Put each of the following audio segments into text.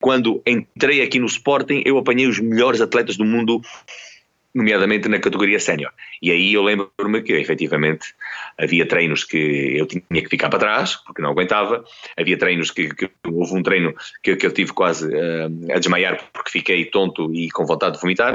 quando entrei aqui no Sporting, eu apanhei os melhores atletas do mundo nomeadamente na categoria sénior. E aí eu lembro-me que, efetivamente, havia treinos que eu tinha que ficar para trás, porque não aguentava, havia treinos que, que houve um treino que, que eu tive quase uh, a desmaiar porque fiquei tonto e com vontade de vomitar.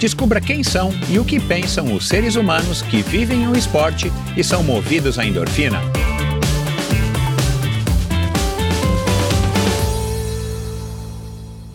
Descubra quem são e o que pensam os seres humanos que vivem o esporte e são movidos à endorfina.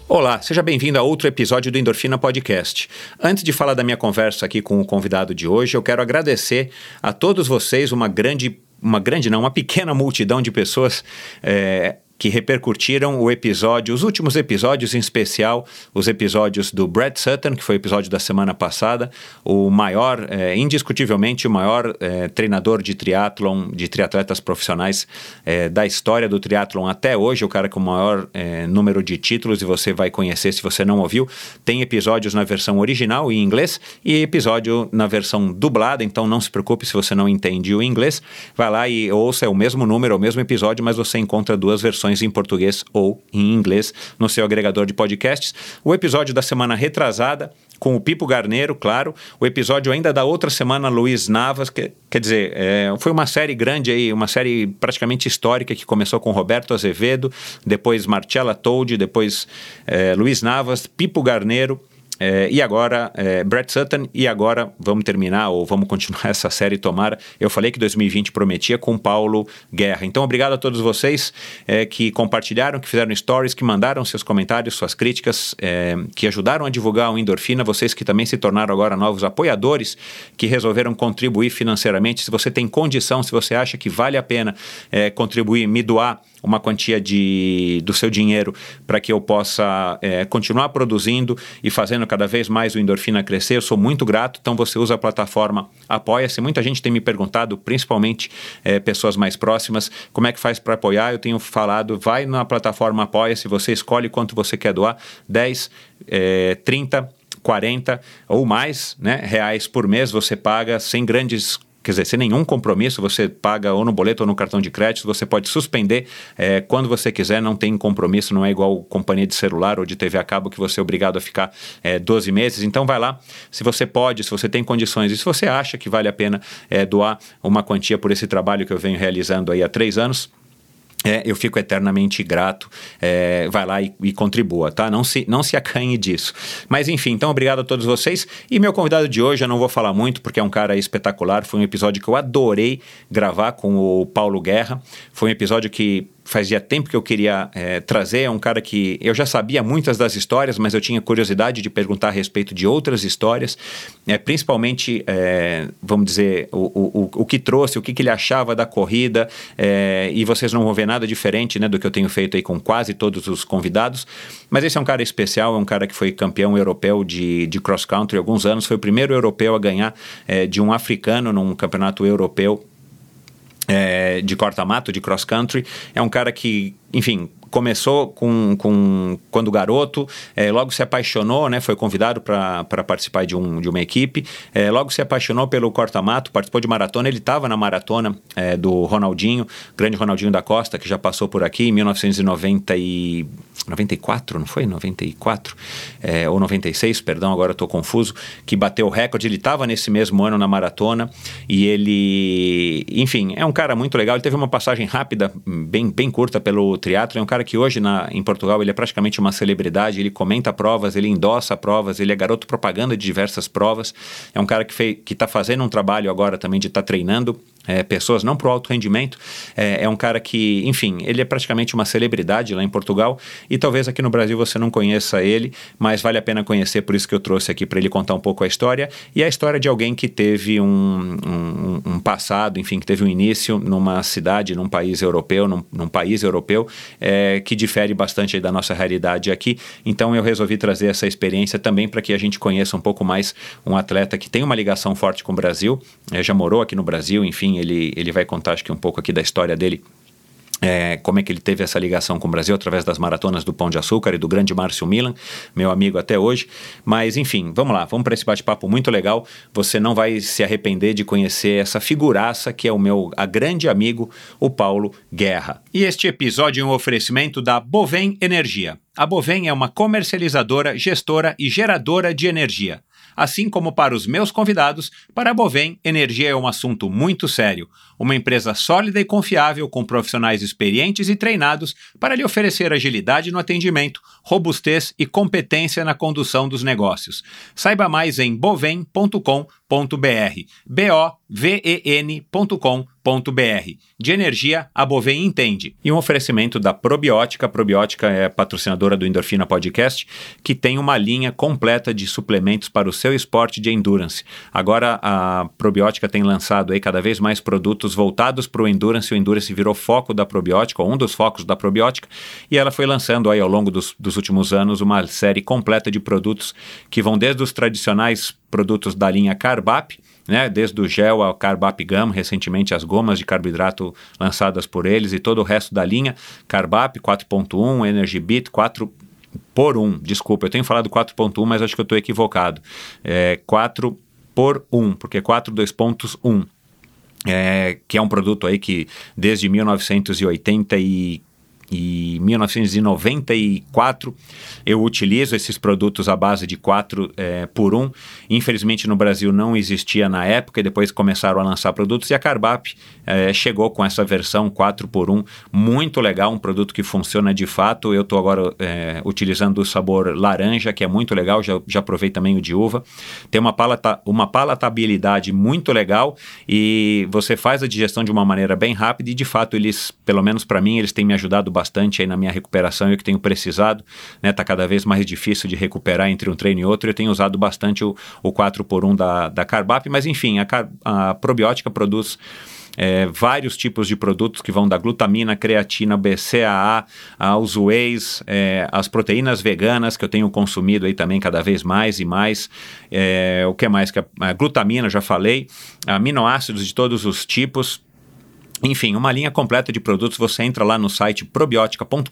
Olá, seja bem-vindo a outro episódio do Endorfina Podcast. Antes de falar da minha conversa aqui com o convidado de hoje, eu quero agradecer a todos vocês, uma grande uma grande, não, uma pequena multidão de pessoas é, que repercutiram o episódio, os últimos episódios, em especial os episódios do Brad Sutton, que foi o episódio da semana passada, o maior, é, indiscutivelmente o maior é, treinador de triatlon, de triatletas profissionais é, da história do triatlon até hoje, o cara com o maior é, número de títulos, e você vai conhecer se você não ouviu. Tem episódios na versão original em inglês e episódio na versão dublada, então não se preocupe se você não entende o inglês, vai lá e ouça é o mesmo número, o mesmo episódio, mas você encontra duas versões versões em português ou em inglês no seu agregador de podcasts. O episódio da semana retrasada com o Pipo Garneiro, claro. O episódio ainda da outra semana, Luiz Navas, que, quer dizer, é, foi uma série grande aí, uma série praticamente histórica que começou com Roberto Azevedo, depois Marcella Toldi, depois é, Luiz Navas, Pipo Garneiro. É, e agora, é, Brett Sutton, e agora vamos terminar, ou vamos continuar essa série, tomara. Eu falei que 2020 prometia com Paulo Guerra. Então, obrigado a todos vocês é, que compartilharam, que fizeram stories, que mandaram seus comentários, suas críticas, é, que ajudaram a divulgar o Endorfina, vocês que também se tornaram agora novos apoiadores, que resolveram contribuir financeiramente. Se você tem condição, se você acha que vale a pena é, contribuir, me doar uma quantia de, do seu dinheiro para que eu possa é, continuar produzindo e fazendo cada vez mais o endorfina crescer. Eu sou muito grato. Então você usa a plataforma Apoia-se. Muita gente tem me perguntado, principalmente é, pessoas mais próximas, como é que faz para apoiar. Eu tenho falado, vai na plataforma Apoia-se, você escolhe quanto você quer doar, 10, é, 30 40 ou mais né, reais por mês você paga sem grandes quer dizer, sem nenhum compromisso, você paga ou no boleto ou no cartão de crédito, você pode suspender é, quando você quiser, não tem compromisso, não é igual companhia de celular ou de TV a cabo que você é obrigado a ficar é, 12 meses. Então vai lá, se você pode, se você tem condições e se você acha que vale a pena é, doar uma quantia por esse trabalho que eu venho realizando aí há três anos é, eu fico eternamente grato. É, vai lá e, e, contribua, tá? Não se, não se acanhe disso. Mas enfim, então obrigado a todos vocês. E meu convidado de hoje, eu não vou falar muito porque é um cara espetacular. Foi um episódio que eu adorei gravar com o Paulo Guerra. Foi um episódio que fazia tempo que eu queria é, trazer. É um cara que eu já sabia muitas das histórias, mas eu tinha curiosidade de perguntar a respeito de outras histórias, é, principalmente, é, vamos dizer, o, o, o que trouxe, o que, que ele achava da corrida. É, e vocês não vão ver nada diferente né, do que eu tenho feito aí com quase todos os convidados. Mas esse é um cara especial, é um cara que foi campeão europeu de, de cross-country há alguns anos, foi o primeiro europeu a ganhar é, de um africano num campeonato europeu é, de corta-mato, de cross-country. É um cara que, enfim, começou com, com quando garoto, é, logo se apaixonou, né, foi convidado para participar de, um, de uma equipe, é, logo se apaixonou pelo corta-mato, participou de maratona, ele estava na maratona é, do Ronaldinho, grande Ronaldinho da Costa, que já passou por aqui em 1994, não foi? 94 é, ou 96, perdão, agora estou confuso, que bateu o recorde, ele estava nesse mesmo ano na maratona e ele, enfim, é um cara muito legal, ele teve uma passagem rápida, bem, bem curta pelo triatlo, é um cara que hoje na, em Portugal ele é praticamente uma celebridade, ele comenta provas, ele endossa provas, ele é garoto propaganda de diversas provas. É um cara que está fazendo um trabalho agora também de estar tá treinando é, pessoas, não para o alto rendimento. É, é, um cara que, enfim, ele é praticamente uma celebridade lá em Portugal e talvez aqui no Brasil você não conheça ele, mas vale a pena conhecer, por isso que eu trouxe aqui para ele contar um pouco a história. E a história de alguém que teve um, um, um passado, enfim, que teve um início numa cidade, num país europeu, num, num país europeu, é, que difere bastante da nossa realidade aqui. Então eu resolvi trazer essa experiência também para que a gente conheça um pouco mais um atleta que tem uma ligação forte com o Brasil, é, já morou aqui no Brasil, enfim ele, ele vai contar acho que um pouco aqui da história dele é, como é que ele teve essa ligação com o Brasil através das maratonas do Pão de Açúcar e do grande Márcio Milan, meu amigo até hoje. Mas enfim, vamos lá, vamos para esse bate-papo muito legal. Você não vai se arrepender de conhecer essa figuraça que é o meu a grande amigo, o Paulo Guerra. E este episódio é um oferecimento da Bovem Energia. A Bovem é uma comercializadora, gestora e geradora de energia. Assim como para os meus convidados, para a Bovem, energia é um assunto muito sério. Uma empresa sólida e confiável com profissionais experientes e treinados para lhe oferecer agilidade no atendimento, robustez e competência na condução dos negócios. Saiba mais em bovem.com.br. B-O-V-E-N.com.br de energia, a Bovem entende. E um oferecimento da Probiótica. Probiótica é patrocinadora do Endorfina Podcast, que tem uma linha completa de suplementos para o seu esporte de endurance. Agora a Probiótica tem lançado aí cada vez mais produtos voltados para o endurance. O endurance virou foco da Probiótica, um dos focos da Probiótica, e ela foi lançando aí ao longo dos, dos últimos anos uma série completa de produtos que vão desde os tradicionais produtos da linha Carbap, né, desde o gel ao Carbap Gum, recentemente as gomas de carboidrato lançadas por eles e todo o resto da linha, Carbap 4.1, Energy Beat 4 por 1, desculpa, eu tenho falado 4.1, mas acho que eu estou equivocado, é 4 por 1, porque 4 2 pontos 1. É, que é um produto aí que desde 1980 e e 1994 eu utilizo esses produtos à base de 4 é, por 1. Infelizmente no Brasil não existia na época e depois começaram a lançar produtos e a Carbap é, chegou com essa versão 4 por 1 muito legal, um produto que funciona de fato. Eu estou agora é, utilizando o sabor laranja, que é muito legal, já, já provei também o de uva. Tem uma, palata, uma palatabilidade muito legal e você faz a digestão de uma maneira bem rápida e de fato eles, pelo menos para mim, eles têm me ajudado bastante aí na minha recuperação e que tenho precisado, né? Tá cada vez mais difícil de recuperar entre um treino e outro. Eu tenho usado bastante o, o 4 por 1 da, da Carbap, mas enfim, a, a probiótica produz é, vários tipos de produtos que vão da glutamina, creatina, BCAA, aos whey's, é, as proteínas veganas que eu tenho consumido aí também cada vez mais e mais. É, o que mais? Que a, a glutamina, já falei, aminoácidos de todos os tipos enfim, uma linha completa de produtos. Você entra lá no site probiotica.com.br,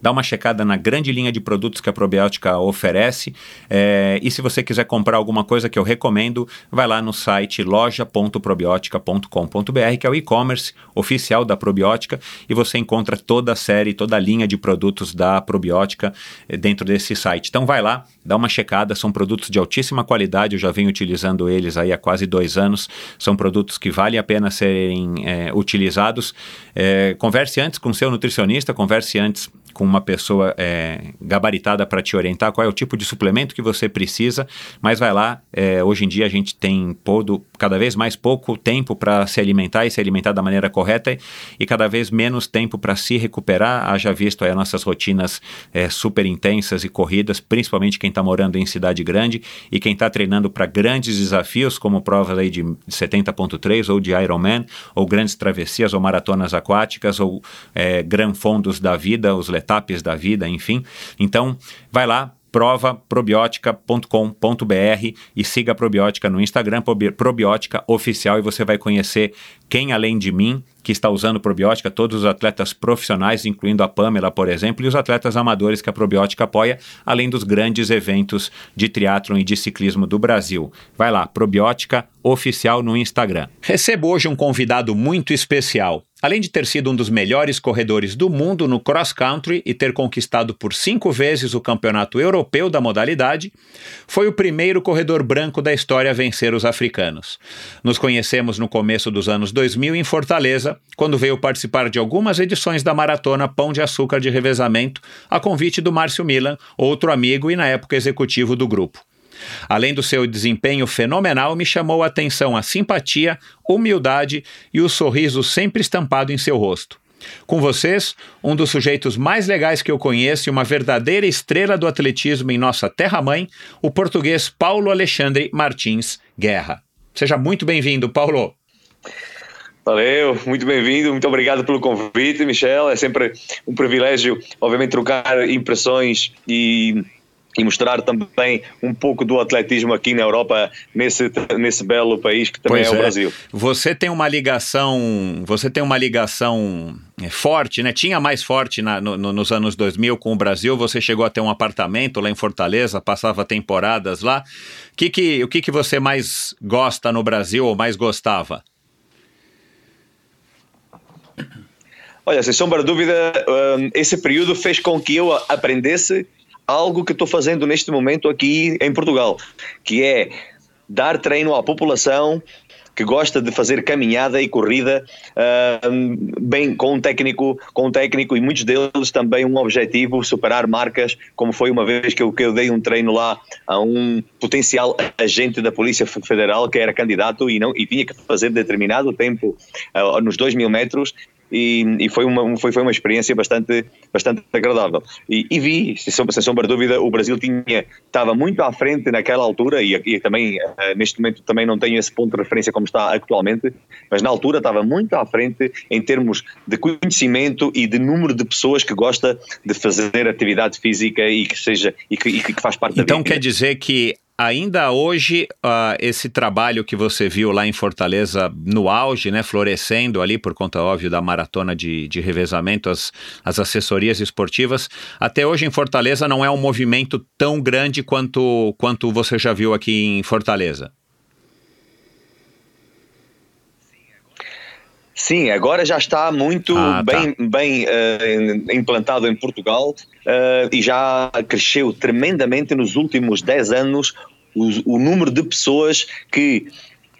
dá uma checada na grande linha de produtos que a Probiótica oferece. É, e se você quiser comprar alguma coisa que eu recomendo, vai lá no site loja.probiotica.com.br, que é o e-commerce oficial da Probiótica, e você encontra toda a série, toda a linha de produtos da Probiótica é, dentro desse site. Então vai lá, dá uma checada. São produtos de altíssima qualidade, eu já venho utilizando eles aí há quase dois anos. São produtos que vale a pena serem é, utilizados. É, converse antes com seu nutricionista, converse antes com uma pessoa é, gabaritada para te orientar qual é o tipo de suplemento que você precisa, mas vai lá. É, hoje em dia a gente tem todo, cada vez mais pouco tempo para se alimentar e se alimentar da maneira correta e cada vez menos tempo para se recuperar. Haja visto aí as nossas rotinas é, super intensas e corridas, principalmente quem está morando em cidade grande e quem está treinando para grandes desafios, como provas aí de 70.3 ou de Ironman, ou grandes travessias ou maratonas aquáticas ou é, gran fondos da vida, os etapas da vida, enfim. Então, vai lá, provaprobiótica.com.br e siga a Probiótica no Instagram, Probiótica Oficial, e você vai conhecer quem, além de mim, que está usando probiótica, todos os atletas profissionais, incluindo a Pamela, por exemplo, e os atletas amadores que a probiótica apoia, além dos grandes eventos de triatlon e de ciclismo do Brasil. Vai lá, probiótica oficial no Instagram. Recebo hoje um convidado muito especial. Além de ter sido um dos melhores corredores do mundo no cross country e ter conquistado por cinco vezes o campeonato europeu da modalidade, foi o primeiro corredor branco da história a vencer os africanos. Nos conhecemos no começo dos anos 2000 em Fortaleza, quando veio participar de algumas edições da maratona Pão de Açúcar de Revezamento, a convite do Márcio Milan, outro amigo e na época executivo do grupo. Além do seu desempenho fenomenal, me chamou a atenção a simpatia, humildade e o sorriso sempre estampado em seu rosto. Com vocês, um dos sujeitos mais legais que eu conheço e uma verdadeira estrela do atletismo em nossa terra-mãe, o português Paulo Alexandre Martins Guerra. Seja muito bem-vindo, Paulo. Valeu, muito bem-vindo, muito obrigado pelo convite, Michel. É sempre um privilégio, obviamente, trocar impressões e, e mostrar também um pouco do atletismo aqui na Europa, nesse, nesse belo país que também Pois é o é. Brasil. Você tem uma ligação, você tem uma ligação é, forte, né? Tinha mais forte na- no- no- nos anos 2000 com o Brasil. Você chegou a ter um apartamento lá em Fortaleza, passava temporadas lá. Que que, o que, que você mais gosta no Brasil ou mais gostava? Olha, sem sombra de dúvida, hum, esse período fez com que eu aprendesse algo que estou fazendo neste momento aqui em Portugal, que é dar treino à população que gosta de fazer caminhada e corrida hum, bem com um técnico, com um técnico e muitos deles também um objetivo superar marcas, como foi uma vez que eu, que eu dei um treino lá a um potencial agente da Polícia Federal que era candidato e não e tinha que fazer determinado tempo ah, nos dois mil metros e, e foi, uma, foi, foi uma experiência bastante, bastante agradável. E, e vi, sem sombra, sem sombra de dúvida, o Brasil tinha, estava muito à frente naquela altura e, e também eh, neste momento também não tenho esse ponto de referência como está atualmente, mas na altura estava muito à frente em termos de conhecimento e de número de pessoas que gosta de fazer atividade física e que seja e que, e que faz parte Então da vida. quer dizer que ainda hoje ah, esse trabalho que você viu lá em Fortaleza no auge, né, florescendo ali por conta óbvio da maratona de, de revezamento, as, as assessorias esportivas, até hoje em Fortaleza não é um movimento tão grande quanto quanto você já viu aqui em Fortaleza. Sim, agora já está muito Ah, tá. bem, bem eh, implantado em Portugal eh, e já cresceu tremendamente nos últimos 10 anos o, o número de pessoas que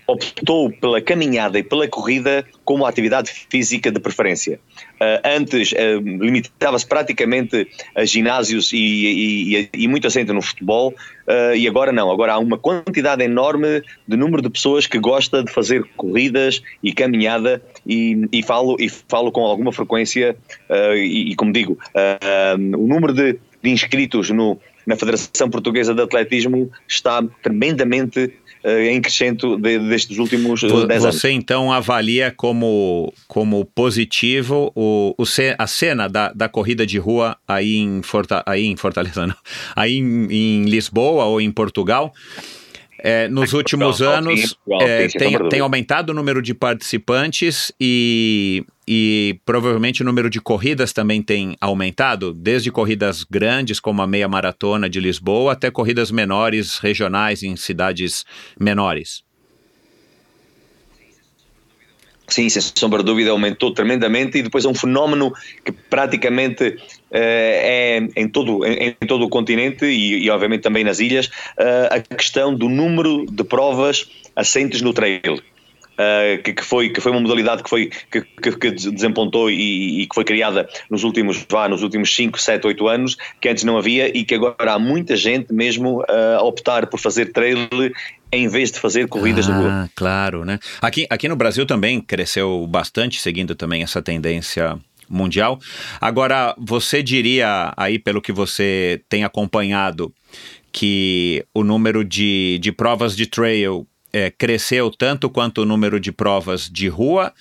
optou pela caminhada e pela corrida como atividade física de preferência. Eh, antes eh, limitava-se praticamente a ginásios e, e, e- muito assento no futebol eh, e agora não, agora há uma quantidade enorme de número de pessoas que gosta de fazer corridas e caminhada e, e falo, e falo com alguma frequência e, como digo, o número de, de inscritos no, na Federação Portuguesa de Atletismo está tremendamente em crescendo de- destes últimos eh, Vo- 10 anos. Você então avalia como, como positivo o, o a cena da, da corrida de rua aí em, Forta, aí em Fortaleza, não, aí em, em Lisboa ou em Portugal. É, nos últimos anos é, tem, tem aumentado o número de participantes e, e provavelmente o número de corridas também tem aumentado, desde corridas grandes como a meia maratona de Lisboa até corridas menores, regionais em cidades menores. Sim, sem sombra de dúvida, aumentou tremendamente e depois é um fenómeno que praticamente eh, é em todo, em, em todo o continente e, e, obviamente também nas ilhas, eh, a questão do número de provas assentes no trail. Eh, que, que foi, que foi uma modalidade que, foi, que, que, que desempontou e, e que foi criada nos últimos, vá, nos últimos 5, 7, 8 anos, que antes não havia e que agora há muita gente mesmo eh, a optar por fazer trail em vez de fazer corridas de rua. Ah, claro, né? Aqui, aqui no Brasil também cresceu bastante, seguindo também essa tendência mundial. Agora, você diria, aí pelo que você tem acompanhado, que o número de, de provas de trail é, cresceu tanto quanto o número de provas de rua,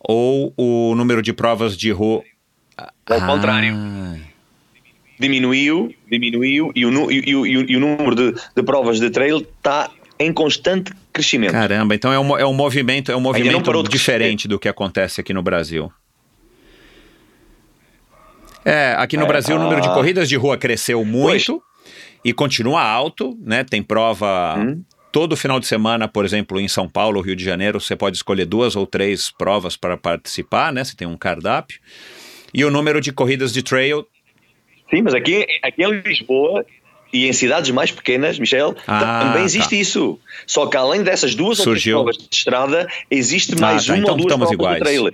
ou o número de provas de rua. Ao contrário. Ah, diminuiu, diminuiu e o, e, o- e o- número de, de provas de trail está em constante crescimento. Caramba, então é um, é um movimento, é um movimento diferente do que acontece aqui no Brasil. É, aqui no É, Brasil o número de ah. corridas de rua cresceu muito e continua alto, né? Tem prova Hum. Todo final de semana, por exemplo, em São Paulo, Rio de Janeiro, você pode escolher duas ou três provas para participar, né? Você tem um cardápio. E o número de corridas de trail Sim, mas aqui, aqui em Lisboa e em cidades mais pequenas, Michel, Ah, também existe tá. isso. Só que além dessas duas Surgiu. ou três provas de estrada, existe Ah, mais tá, uma então ou duas provas iguais. de trail.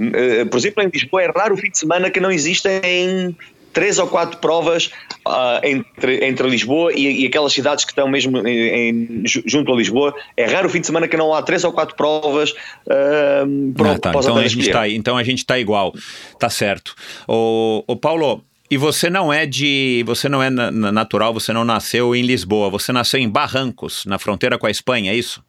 Eh, por exemplo, em Lisboa é raro o fim de semana que não existem três ou quatro provas uh, entre, entre Lisboa e, e, aquelas cidades que estão mesmo em, em, junto a Lisboa. É raro o fim de semana que não há três ou quatro provas uh, para, ah, tá. então, a gente tá, então a gente está igual, tá certo. O, o Paulo, e você não é de. Você não é natural, você não nasceu em Lisboa, você nasceu em Barrancos, na fronteira com a Espanha, é isso?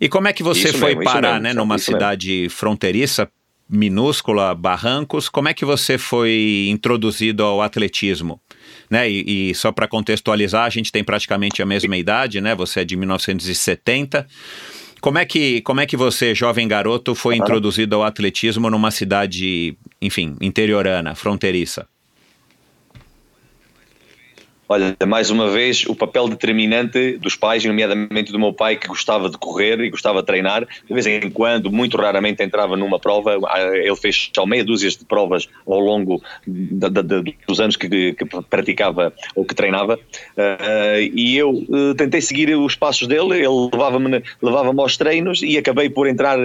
E como é que você isso foi mesmo, parar, mesmo, né, numa cidade mesmo. fronteiriça, minúscula, Barrancos? Como é que você foi introduzido ao atletismo? Né? E, e só para contextualizar, a gente tem praticamente a mesma idade, né? Você é de 1970. Como é que, como é que você, jovem garoto, foi introduzido ao atletismo numa cidade, enfim, interiorana, fronteiriça? Olha, mais uma vez, o papel determinante dos pais, nomeadamente do meu pai, que gostava de correr e gostava de treinar, de vez em quando, muito raramente entrava numa prova, ah, ele fez só meia dúzia de provas ao longo de, de, dos anos que, que, praticava ou que treinava, uh, e eu tentei seguir os passos dele, ele levava-me levava aos treinos e acabei por entrar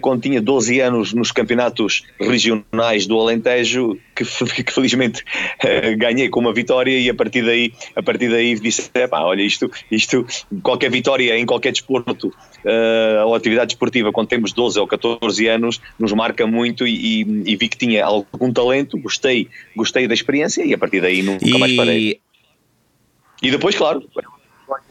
quando tinha 12 anos nos campeonatos regionais do Alentejo, que, que felizmente uh, ganhei com uma vitória e a partir daí, a partir daí disse, olha isto, isto, qualquer vitória em qualquer desporto uh, ou atividade desportiva quando temos 12 ou 14 anos nos marca muito e, e, e vi que tinha algum talento, gostei, gostei da experiência e a partir daí nunca e... mais parei. E depois, claro, 18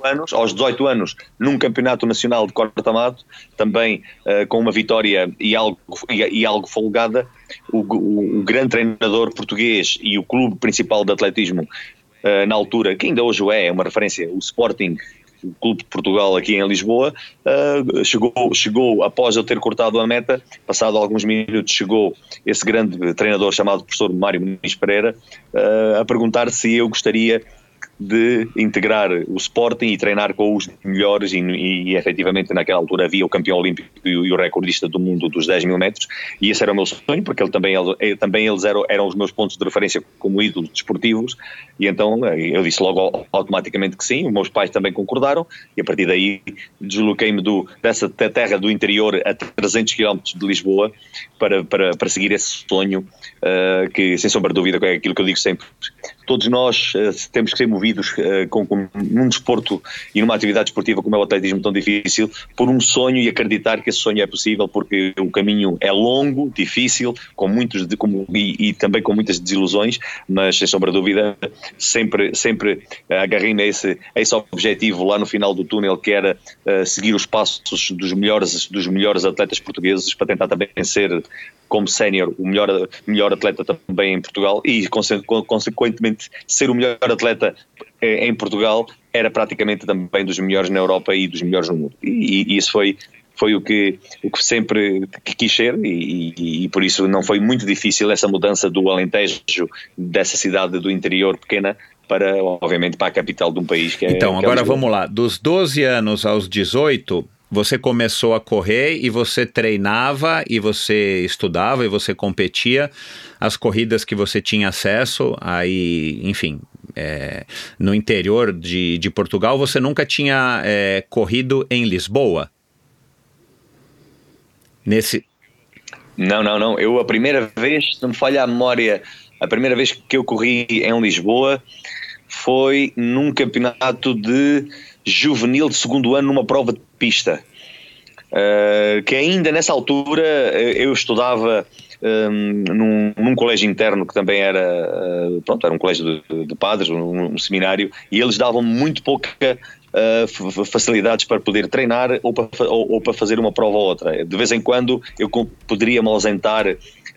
anos, aos 18 anos, num campeonato nacional de corta-mato, também uh, com uma vitória e algo, e, e algo folgada, o, o, o, grande treinador português e o clube principal de atletismo uh, na altura, que ainda hoje é, é uma referência, o Sporting, o Clube de Portugal aqui em Lisboa, uh, chegou, chegou após eu ter cortado a meta, passado alguns minutos chegou esse grande treinador chamado professor Mário Muniz Pereira uh, a perguntar se eu gostaria de integrar o Sporting e treinar com os melhores e, e, efetivamente naquela altura havia o campeão olímpico e o, e o, recordista do mundo dos 10 mil metros e esse era o meu sonho porque ele também, ele, também eles eram, eram os meus pontos de referência como ídolos desportivos e então eh, eu disse logo automaticamente que sim, os meus pais também concordaram e a partir daí desloquei-me dessa terra do interior a 300 km de Lisboa para, para, para seguir esse sonho uh, que sem sombra de dúvida é aquilo que eu digo sempre. Todos nós uh, temos que ser movidos uh, com, com, num desporto e numa atividade esportiva como é o atletismo tão difícil, por um sonho e acreditar que esse sonho é possível, porque o caminho é longo, difícil, com muitos de, e, e, também com muitas desilusões, mas sem sombra de dúvida sempre, sempre agarrei-me a esse, a esse objetivo lá no final do túnel, que era uh, seguir os passos dos melhores, dos melhores atletas portugueses para tentar também ser como sénior o melhor, melhor atleta também em Portugal e consequentemente ser o melhor atleta eh, em Portugal era praticamente também dos melhores na Europa e dos melhores no mundo. E, e isso foi foi o que, o que sempre quis ser e, e, e, por isso não foi muito difícil essa mudança do Alentejo, dessa cidade do interior pequena, para, obviamente, para a capital de um país que é Então, que agora é vamos lá, dos 12 anos aos 18, você começou a correr e você treinava e você estudava e você competia as corridas que você tinha acesso aí, enfim, é, no interior de, de Portugal, você nunca tinha é, corrido em Lisboa? Nesse. Não, não, não. Eu a primeira vez, se não me falha a memória, a primeira vez que eu corri em Lisboa foi num campeonato de juvenil de segundo ano numa prova de pista. Uh, que ainda nessa altura eh, eu estudava um, ehm, num, num, colégio interno que também era, uh, pronto, era um colégio de, de padres, um, um, seminário, e eles davam muito pouca uh, facilidades para poder treinar ou para, ou, ou para, fazer uma prova ou outra. De vez em quando eu poderia me ausentar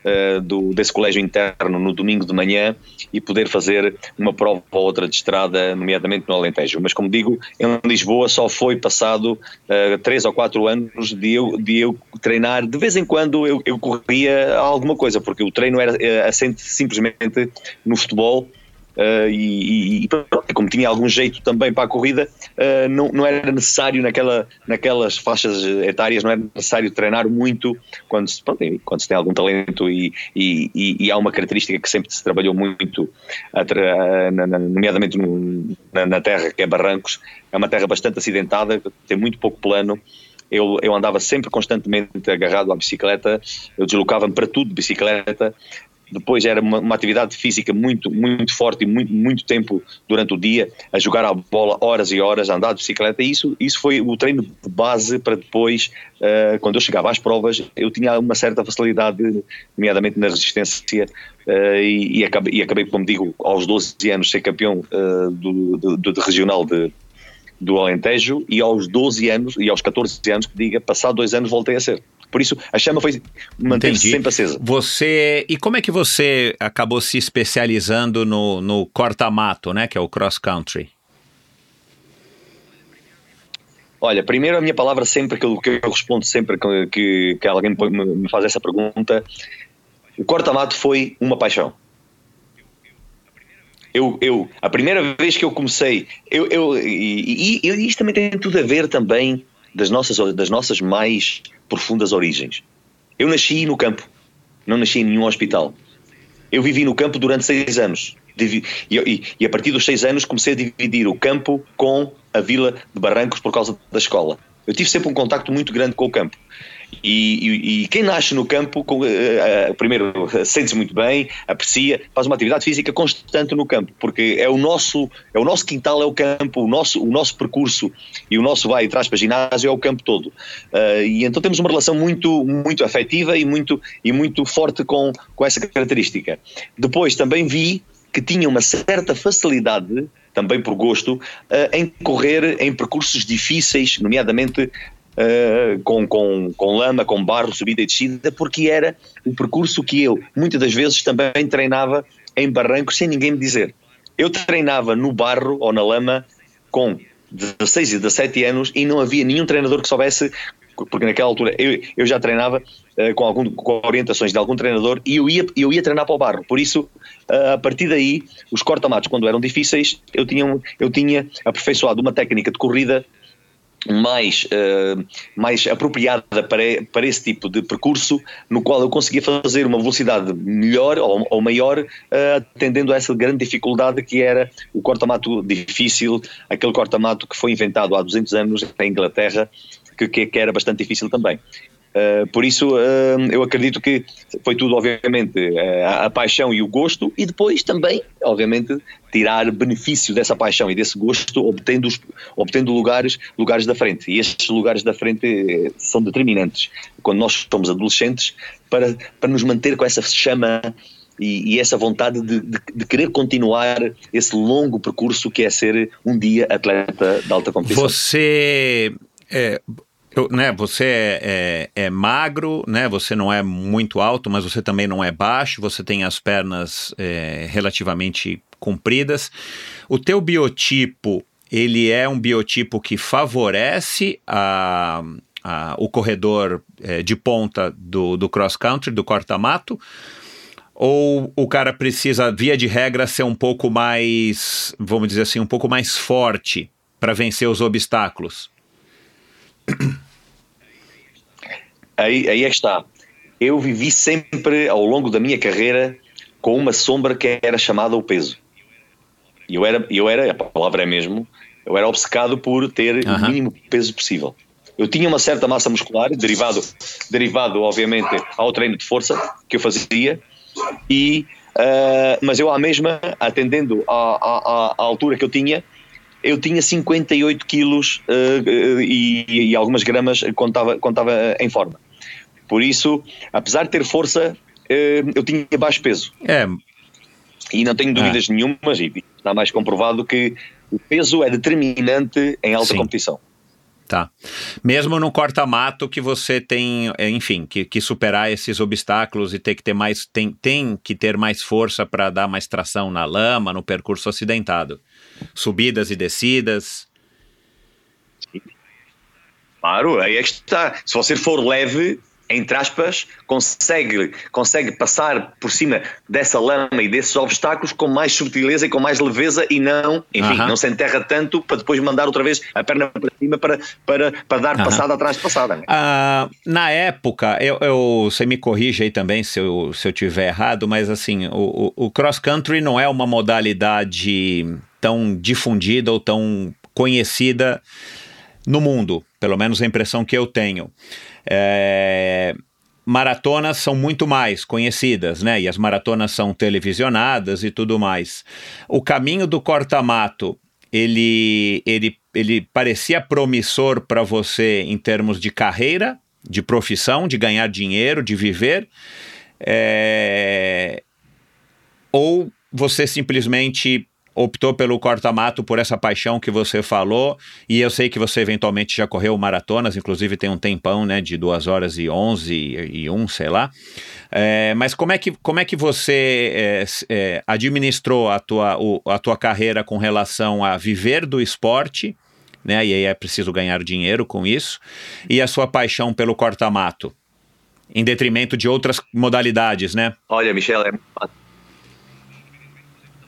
uh, do, desse colégio interno no domingo de manhã e poder fazer uma prova ou outra de estrada, nomeadamente no Alentejo. Mas como digo, em Lisboa só foi passado uh, três ou quatro anos de eu, de eu treinar. De vez em quando eu, eu corria alguma coisa, porque o treino era assente simplesmente no futebol Uh, e, e, como tinha algum jeito também para a corrida, uh, não, não era necessário naquela, naquelas faixas etárias, não era necessário treinar muito quando se, pronto, quando se tem algum talento e, e, e, há uma característica que sempre se trabalhou muito, nomeadamente no, na, na, terra que é Barrancos, é uma terra bastante acidentada, tem muito pouco plano. Eu, eu andava sempre constantemente agarrado à bicicleta, eu deslocava-me para tudo de bicicleta depois era uma, uma, atividade física muito, muito forte e muito, muito tempo durante o dia, a jogar a bola horas e horas, a andar de bicicleta, e isso, isso foi o treino de base para depois, uh, quando eu chegava às provas, eu tinha uma certa facilidade, nomeadamente na resistência, uh, e, e, acabei, e acabei, como digo, aos 12 anos ser campeão uh, do, do, do, do regional de, do Alentejo e aos 12 anos e aos 14 anos que diga, passado dois anos voltei a ser. Por isso a chama foi manteve-se sempre acesa. Você e como é que você acabou se especializando no, no corta-mato, né, que é o cross country? Olha, primeiro a minha palavra sempre que eu, que eu respondo sempre que, que, que alguém me, me faz essa pergunta, o corta-mato foi uma paixão eu, eu, a primeira vez que eu comecei, eu, eu, e, e, e isto também tem tudo a ver também das nossas, das nossas mais profundas origens. Eu nasci no campo, não nasci em nenhum hospital. Eu vivi no campo durante seis anos. E, a partir dos seis anos comecei a dividir o campo com a vila de Barrancos por causa da escola. Eu tive sempre um contacto muito grande com o campo. E, e, e, quem nasce no campo, com, uh, uh, primeiro sente-se muito bem, aprecia, faz uma atividade física constante no campo, porque é o nosso, é o nosso quintal, é o campo, o nosso, o nosso percurso e o nosso vai e traz para ginásio é o campo todo. Uh, e então temos uma relação muito, muito afetiva e muito, e muito forte com, com essa característica. Depois também vi que tinha uma certa facilidade também por gosto, em correr em percursos difíceis, nomeadamente uh, com, com, com lama, com barro, subida e descida, porque era o percurso que eu, muitas das vezes, também treinava em barrancos sem ninguém me dizer. Eu treinava no barro ou na lama com 16 e 17 anos e não havia nenhum treinador que soubesse, porque naquela altura eu, eu já treinava uh, com, algum, com orientações de algum treinador e eu ia, eu ia treinar para o barro. Por isso, uh, a partir daí, os corta-matos, quando eram difíceis, eu tinha, eu tinha aperfeiçoado uma técnica de corrida mais, uh, mais apropriada para, para esse tipo de percurso, no qual eu conseguia fazer uma velocidade melhor ou, ou maior, uh, atendendo a essa grande dificuldade que era o corta-mato difícil, aquele corta-mato que foi inventado há 200 anos na Inglaterra, que, que era bastante difícil também. Uh, por isso, uh, eu acredito que foi tudo, obviamente, uh, a, a, paixão e o gosto, e depois também, obviamente, tirar benefício dessa paixão e desse gosto, obtendo, os, obtendo lugares, lugares da frente. E estes lugares da frente são determinantes quando nós somos adolescentes para, para nos manter com essa chama e, e, essa vontade de, de, de, querer continuar esse longo percurso que é ser um dia atleta de alta competição. Você. É, eu, né, você é, é, é, magro, né, você não é muito alto, mas você também não é baixo, você tem as pernas é, relativamente compridas. O teu biotipo, ele é um biotipo que favorece a, a, o corredor é, de ponta do, do cross-country, do corta-mato, ou o cara precisa, via de regra, ser um pouco mais, vamos dizer assim, um pouco mais forte para vencer os obstáculos? Aí, aí é que está. Eu vivi sempre, ao longo da minha carreira, com uma sombra que era chamada o peso. E eu era, eu era, a palavra é mesmo, eu era obcecado por ter o mínimo peso possível. Eu tinha uma certa massa muscular, derivado, derivado obviamente ao treino de força que eu fazia, e, uh, mas eu à mesma, atendendo à, à, à altura que eu tinha, eu tinha 58 quilos uh, e, e, algumas gramas quando estava em forma. Por isso, apesar de ter força, uh, eu tinha baixo peso. É. E não tenho dúvidas ah. nenhumas, e está mais comprovado que o peso é determinante em alta Sim. competição. Tá. Mesmo no corta-mato que você tem, enfim, que, que, superar esses obstáculos e ter que ter mais, tem, tem que ter mais força para dar mais tração na lama, no percurso acidentado. Subidas e descidas. Claro, aí é que está. Se você for leve, entre aspas, consegue, consegue passar por cima dessa lama e desses obstáculos com mais subtileza e com mais leveza e não, enfim, não se enterra tanto para depois mandar outra vez a perna para cima para, para, para dar passada atrás de passada. Né? Ah, na época, eu, eu, você me corrige aí também se eu, se eu tiver errado, mas assim, o, o cross country não é uma modalidade tão difundida ou tão conhecida no mundo, pelo menos a impressão que eu tenho. É, maratonas são muito mais conhecidas, né? E as maratonas são televisionadas e tudo mais. O caminho do corta-mato, ele, ele, ele parecia promissor para você em termos de carreira, de profissão, de ganhar dinheiro, de viver? É... Ou você simplesmente optou pelo corta-mato por essa paixão que você falou, e eu sei que você eventualmente já correu maratonas, inclusive tem um tempão, né, de 2 horas e 11 e 1, sei lá, é, mas como é que, como é que você é, é, administrou a tua, o, a tua carreira com relação a viver do esporte, né, e aí é preciso ganhar dinheiro com isso, e a sua paixão pelo corta-mato? Em detrimento de outras modalidades, né? Olha, Michel, é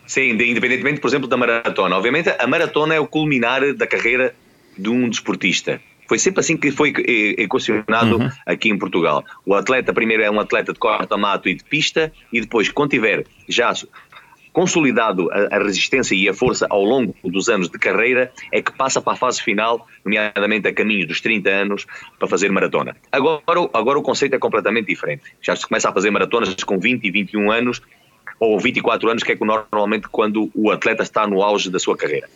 Sim, independentemente, por exemplo, da maratona. Obviamente, a maratona é o culminar da carreira de um desportista. Foi sempre assim que foi equacionado uhum. aqui em Portugal. O atleta primeiro é um atleta de corta-mato e de pista, e depois, quando tiver já consolidado a, a, resistência e a força ao longo dos anos de carreira, é que passa para a fase final, nomeadamente a caminho dos 30 anos, para fazer maratona. Agora, agora o conceito é completamente diferente. Já se começa a fazer maratonas com 20 e 21 anos, ou 24 anos, que é normalmente quando o atleta está no auge da sua carreira.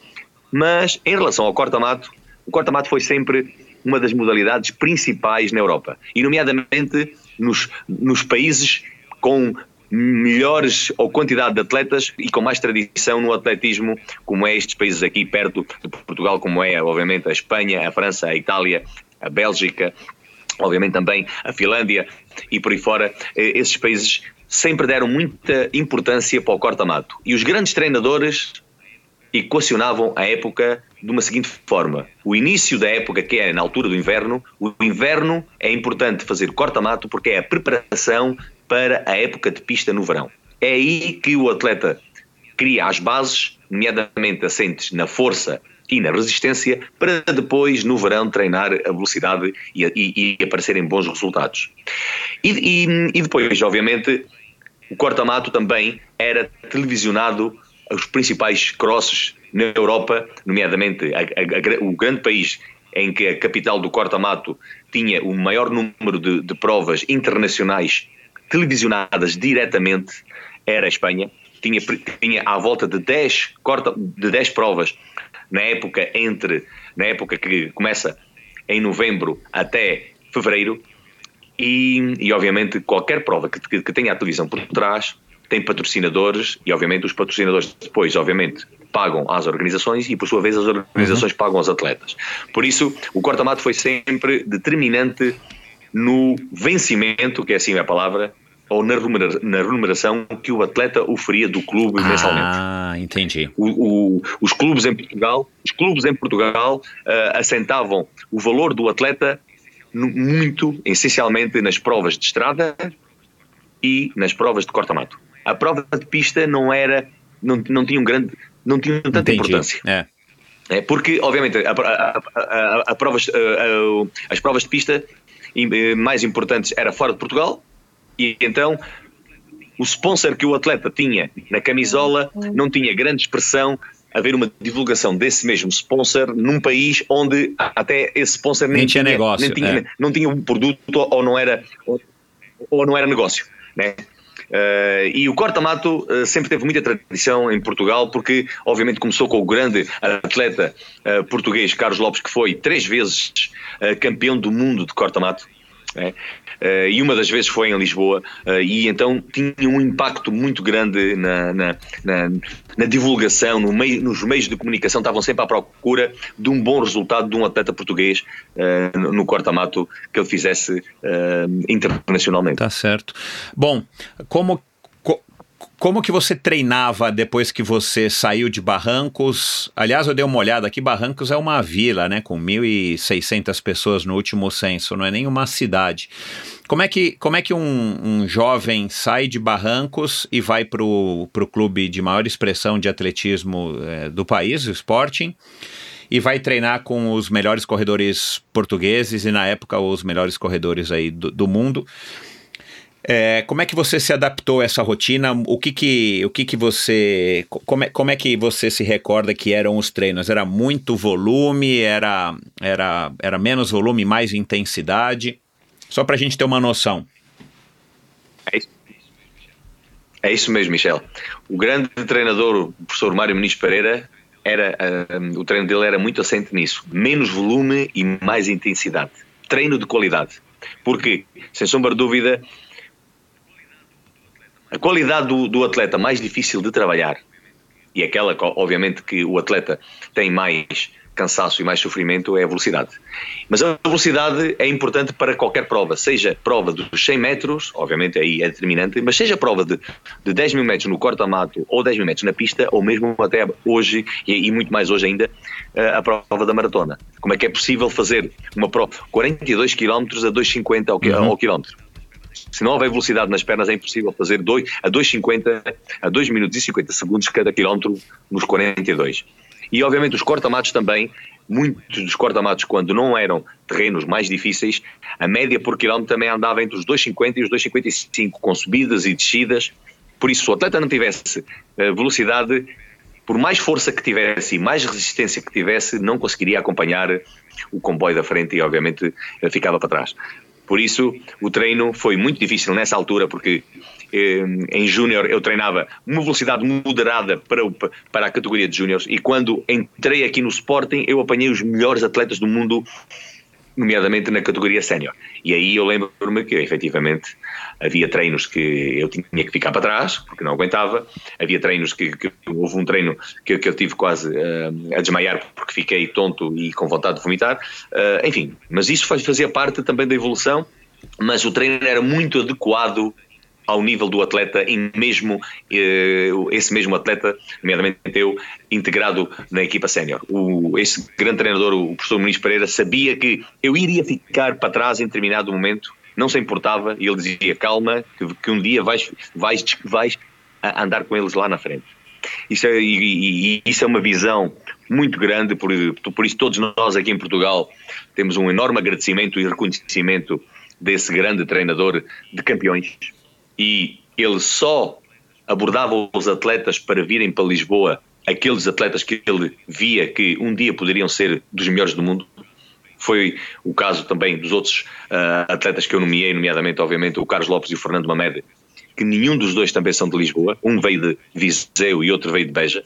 Mas em relação ao corta-mato, o corta-mato foi sempre uma das modalidades principais na Europa, e nomeadamente nos, nos países com melhores ou quantidade de atletas e com mais tradição no atletismo, como é estes países aqui perto de Portugal, como é obviamente a Espanha, a França, a Itália, a Bélgica, obviamente também a Finlândia e por aí fora, eh, esses países sempre deram muita importância para o corta-mato. E os grandes treinadores equacionavam a época de uma seguinte forma: o início da época, que é na altura do inverno, o inverno é importante fazer corta-mato porque é a preparação para a época de pista no verão. É aí que o atleta cria as bases, nomeadamente assentes na força e na resistência, para depois, no verão, treinar a velocidade e, e, e aparecerem bons resultados. E, e, e depois, obviamente, o corta-mato também era televisionado os principais crosses na Europa, nomeadamente a, a, a, o grande país em que a capital do corta-mato tinha o maior número de, de, provas internacionais televisionadas diretamente, era a Espanha. Tinha, tinha à volta de 10, corta, de 10 provas na época entre na época que começa em novembro até fevereiro e, e obviamente, qualquer prova que, que, que tenha a televisão por trás tem patrocinadores e, obviamente, os patrocinadores depois, obviamente, pagam às organizações e, por sua vez, as organizações uhum. pagam aos atletas. Por isso, o corta-mato foi sempre determinante no vencimento, que é assim a palavra, ou na remuneração que o atleta oferia do clube ah, mensalmente. Ah, entendi. O, o, os clubes em Portugal, os clubes em Portugal uh, assentavam o valor do atleta muito, essencialmente, nas provas de estrada e nas provas de corta-mato. A prova de pista não era, não, não tinha um grande, não tinha tanta Entendi. importância. É. É porque, obviamente, a, a, a, a provas, as provas de pista eh, mais importantes era fora de Portugal e então o sponsor que o atleta tinha na camisola não tinha grande expressão haver uma divulgação desse mesmo sponsor num país onde até esse sponsor nem, nem tinha, tinha, negócio, nem tinha, é. não tinha um produto ou não era, ou, ou não era negócio. Né? Uh, e o corta-mato uh, sempre teve muita tradição em Portugal, porque obviamente começou com o grande atleta uh, português Carlos Lopes, que foi três vezes campeão do mundo de corta-mato. Né? Uh, e uma das vezes foi em Lisboa, uh, e então tinha um impacto muito grande na, na, na, na divulgação, no meio, nos meios de comunicação, estavam sempre à procura de um bom resultado de um atleta português uh, no corta-mato que ele fizesse internacionalmente. Tá certo. Bom, como como que você treinava depois que você saiu de Barrancos? Aliás, eu dei uma olhada aqui, Barrancos é uma vila, né, com 1.600 pessoas no último censo, não é nem uma cidade. Como é que, como é que um, um jovem sai de Barrancos e vai para o clube de maior expressão de atletismo é, do país, o Sporting, e vai treinar com os melhores corredores portugueses e na época os melhores corredores aí do, do mundo? É, como é que você se adaptou a essa rotina? O que que, o que, que você. Como é, como é que você se recorda que eram os treinos? Era muito volume? Era, era, era menos volume, mais intensidade? Só para a gente ter uma noção. É isso mesmo, Michel. O grande treinador, o professor Mário Muniz Pereira, era, uh, o treino dele era muito assente nisso. Menos volume e mais intensidade. Treino de qualidade. Porque, sem sombra de dúvida, a qualidade do, do atleta mais difícil de trabalhar e aquela, obviamente, que o atleta tem mais cansaço e mais sofrimento é a velocidade. Mas a velocidade é importante para qualquer prova, seja prova dos 100 metros, obviamente aí é determinante, mas seja prova de, de 10 mil metros no corta-mato ou 10 mil metros na pista, ou mesmo até hoje, e, e, muito mais hoje ainda, eh, a prova da maratona. Como é que é possível fazer uma prova 42 km a 2,50 ao, uhum. ao quilómetro? Se não houver velocidade nas pernas, é impossível fazer dois, a 2,50 a 2 minutos e 50 segundos cada quilómetro nos 42. E obviamente os corta-matos também, muitos dos corta-matos quando não eram terrenos mais difíceis, a média por quilómetro também andava entre os 2,50 e os 2,55, com subidas e descidas. Por isso, se o atleta não tivesse eh, velocidade, por mais força que tivesse e mais resistência que tivesse, não conseguiria acompanhar o comboio da frente e, obviamente, ficava para trás. Por isso, o treino foi muito difícil nessa altura, porque eh, em júnior eu treinava uma velocidade moderada para, o, para a categoria de júniores e quando entrei aqui no Sporting eu apanhei os melhores atletas do mundo nomeadamente na categoria sénior. E aí eu lembro-me que efetivamente havia treinos que eu tinha que ficar para trás, porque não aguentava, havia treinos que, que houve um treino que, que eu tive quase uh, a desmaiar porque fiquei tonto e com vontade de vomitar, uh, enfim, mas isso fazia parte também da evolução, mas o treino era muito adequado ao nível do atleta e mesmo eh, esse mesmo atleta, nomeadamente eu, integrado na equipa sénior. Esse grande treinador, o professor Muniz Pereira, sabia que eu iria ficar para trás em determinado momento, não se importava e ele dizia calma, que, que um dia vais, vais, vais andar com eles lá na frente. Isso é, e, e, isso é uma visão muito grande, por, por isso todos nós aqui em Portugal temos um enorme agradecimento e reconhecimento desse grande treinador de campeões e ele só abordava os atletas para virem para Lisboa, aqueles atletas que ele via que um dia poderiam ser dos melhores do mundo. Foi o caso também dos outros uh, atletas que eu nomeei, nomeadamente, obviamente, o Carlos Lopes e o Fernando Mamede, que nenhum dos dois também são de Lisboa, um veio de Viseu e outro veio de Beja,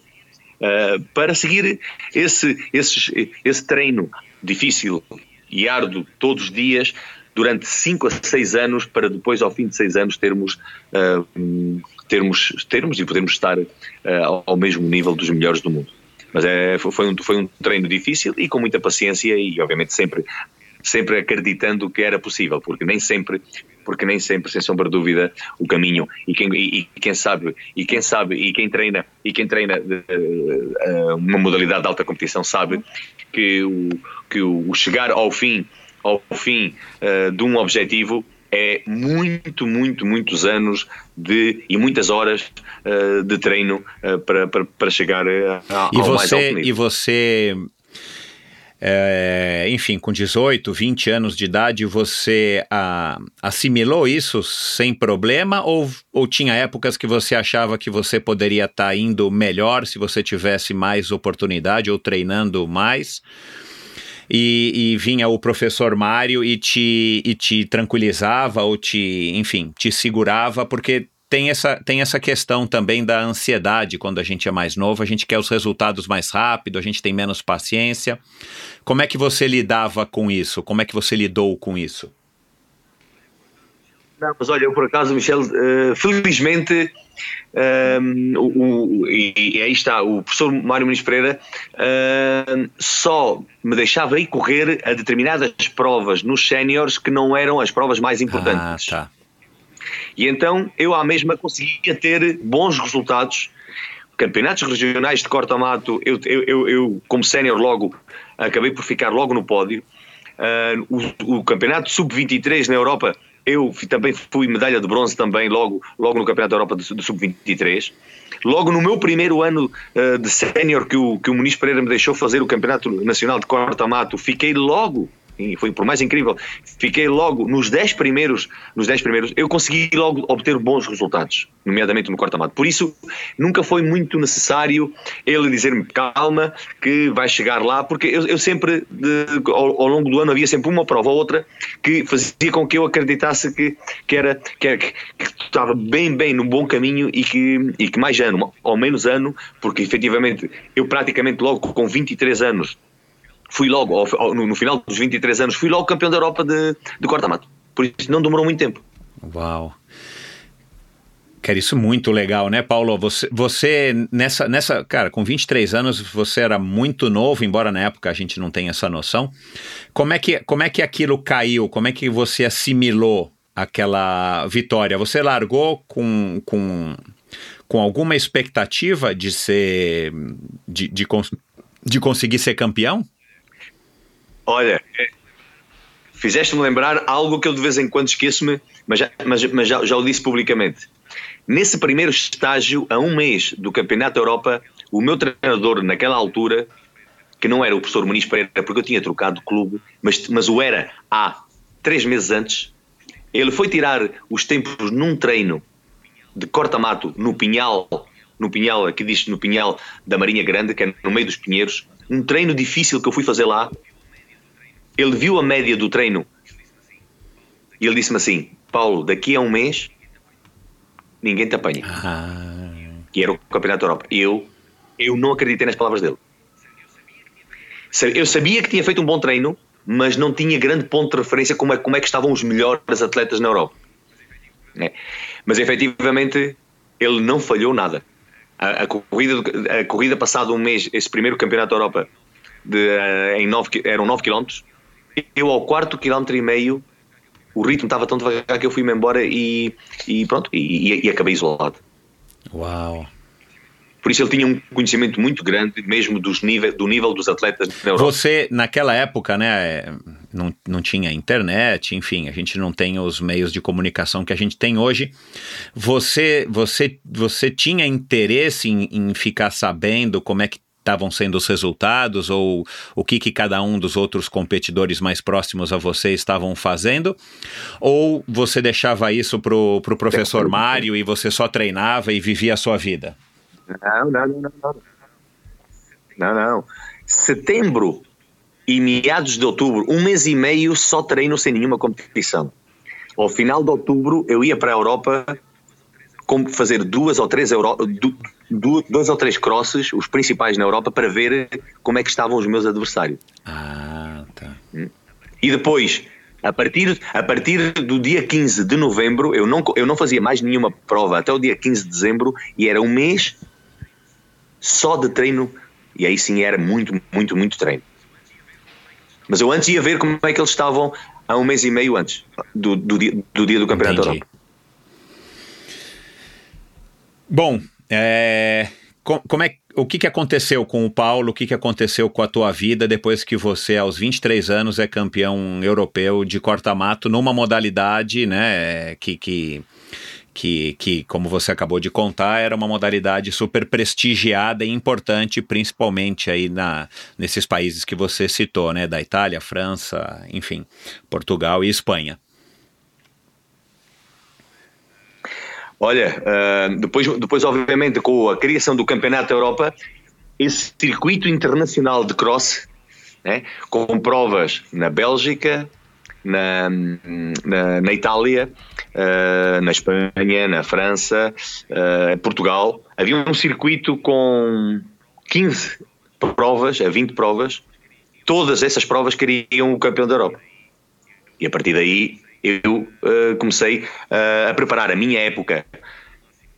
uh, para seguir esse, esse, esse treino difícil e árduo todos os dias, durante 5 a 6 anos para depois, ao fim de 6 anos, termos, uh, termos, termos e podermos estar uh, ao mesmo nível dos melhores do mundo. Mas é, foi, um, foi um treino difícil e com muita paciência e, obviamente, sempre, sempre acreditando que era possível, porque nem sempre porque nem sempre, sem sombra de dúvida, o caminho e quem, e, e quem sabe e quem sabe e quem treina e quem treina uh, uma modalidade de alta competição sabe que o, que o chegar ao fim ao fim uh, de um objetivo é muito, muito, muitos anos de, e muitas horas uh, de treino uh, para, para, para chegar a, e ao você, mais alto nível. E você, é, enfim, com 18, 20 anos de idade, você a, assimilou isso sem problema ou, ou tinha épocas que você achava que você poderia estar tá indo melhor se você tivesse mais oportunidade ou treinando mais? E, e vinha o professor Mário e te, e te tranquilizava ou te, enfim, te segurava, porque tem essa, tem essa questão também da ansiedade quando a gente é mais novo, a gente quer os resultados mais rápido, a gente tem menos paciência. Como é que você lidava com isso? Como é que você lidou com isso? Não, mas olha, eu por acaso, Michel, uh, felizmente um, o, e, e, aí está, o professor Mário Muniz Pereira uh, só me deixava ir correr a determinadas provas nos séniores que não eram as provas mais importantes. Ah, tá. E então eu à mesma conseguia ter bons resultados. Campeonatos regionais de corta-mato, eu, eu, eu, eu como sénior logo acabei por ficar logo no pódio. Uh, o, o campeonato sub-23 na Europa eu também fui medalha de bronze também logo, logo no Campeonato da Europa de Sub-23. Logo no meu primeiro ano uh, de sénior que o, que o Muniz Pereira me deixou fazer o Campeonato Nacional de Corta-Mato, fiquei logo e foi por mais incrível, fiquei logo nos 10 primeiros, nos 10 primeiros, eu consegui logo obter bons resultados, nomeadamente no corta-mato. Por isso, nunca foi muito necessário ele dizer-me calma, que vai chegar lá, porque eu, eu sempre, de, ao, ao, longo do ano, havia sempre uma prova ou outra que fazia com que eu acreditasse que, que, era, que, era, que, que estava bem, bem no bom caminho e que, e que mais ano, ou menos ano, porque efetivamente eu praticamente logo com 23 anos fui logo, ao, no, no, final dos 23 anos, fui logo campeão da Europa de, de corta-mato. Por isso não demorou muito tempo. Uau! Cara, isso muito legal, né, Paulo? Você, você nessa, nessa, cara, com 23 anos, você era muito novo, embora na época a gente não tenha essa noção. Como é que, como é que aquilo caiu? Como é que você assimilou aquela vitória? Você largou com, com, com alguma expectativa de ser, de, de, de conseguir ser campeão? Olha, fizeste-me lembrar algo que eu de vez em quando esqueço-me, mas, já, mas, mas já, já o disse publicamente. Nesse primeiro estágio, a um mês do Campeonato da Europa, o meu treinador naquela altura, que não era o professor Muniz Pereira, porque eu tinha trocado de clube, mas, mas o era há três meses antes, ele foi tirar os tempos num treino de corta-mato no Pinhal, no Pinhal, aqui diz no Pinhal da Marinha Grande, que é no meio dos Pinheiros, um treino difícil que eu fui fazer lá, ele viu a média do treino e ele disse-me assim: Paulo, daqui a um mês ninguém te apanha. Ah. Que era o Campeonato da Europa. Eu, eu não acreditei nas palavras dele. Eu sabia que tinha feito um bom treino, mas não tinha grande ponto de referência como é, como é que estavam os melhores atletas na Europa. É. Mas efetivamente ele não falhou nada. A, a, corrida, a corrida passado um mês, esse primeiro campeonato da Europa, de, uh, em nove, eram 9 km, eu ao quarto quilómetro e meio o ritmo estava tão devagar que eu fui-me embora e, e pronto, e, e, acabei isolado. Uau! Por isso ele tinha um conhecimento muito grande, mesmo dos nível, do nível dos atletas na Europa. Você, naquela época, né, não, não tinha internet, enfim, a gente não tem os meios de comunicação que a gente tem hoje. Você, você, você tinha interesse em, em ficar sabendo como é que estavam sendo os resultados ou o que, que cada um dos outros competidores mais próximos a você estavam fazendo? Ou você deixava isso para o pro professor Mário e você só treinava e vivia a sua vida? Não, não, não, não. Não, não. Setembro e meados de outubro, um mês e meio só treino sem nenhuma competição. Ao final de outubro eu ia para a Europa fazer duas ou três Euro, dois ou três crosses, os principais na Europa, para ver como é que estavam os meus adversários. Ah, tá. Hum. E depois, a partir, a partir do dia 15 de novembro, eu não, eu não fazia mais nenhuma prova até o dia 15 de dezembro e era um mês só de treino. E aí sim era muito, muito, muito treino. Mas eu antes ia ver como é que eles estavam há um mês e meio antes do, do, dia, do dia do Campeonato Entendi. da Europa. Bom, é, como é, o que, que aconteceu com o Paulo? O que, que aconteceu com a tua vida depois que você, aos 23 anos, é campeão europeu de corta-mato numa modalidade né, que, que, que, que, como você acabou de contar, era uma modalidade super prestigiada e importante, principalmente aí na, nesses países que você citou, né, da Itália, França, enfim, Portugal e Espanha. Olha, uh, depois, depois, obviamente, com a criação do Campeonato da Europa, esse circuito internacional de cross, né, com provas na Bélgica, na, na, na Itália, uh, na Espanha, na França, uh, Portugal, havia um circuito com 15 provas, a 20 provas, todas essas provas queriam o campeão da Europa. E a partir daí eu uh, comecei uh, a preparar a minha época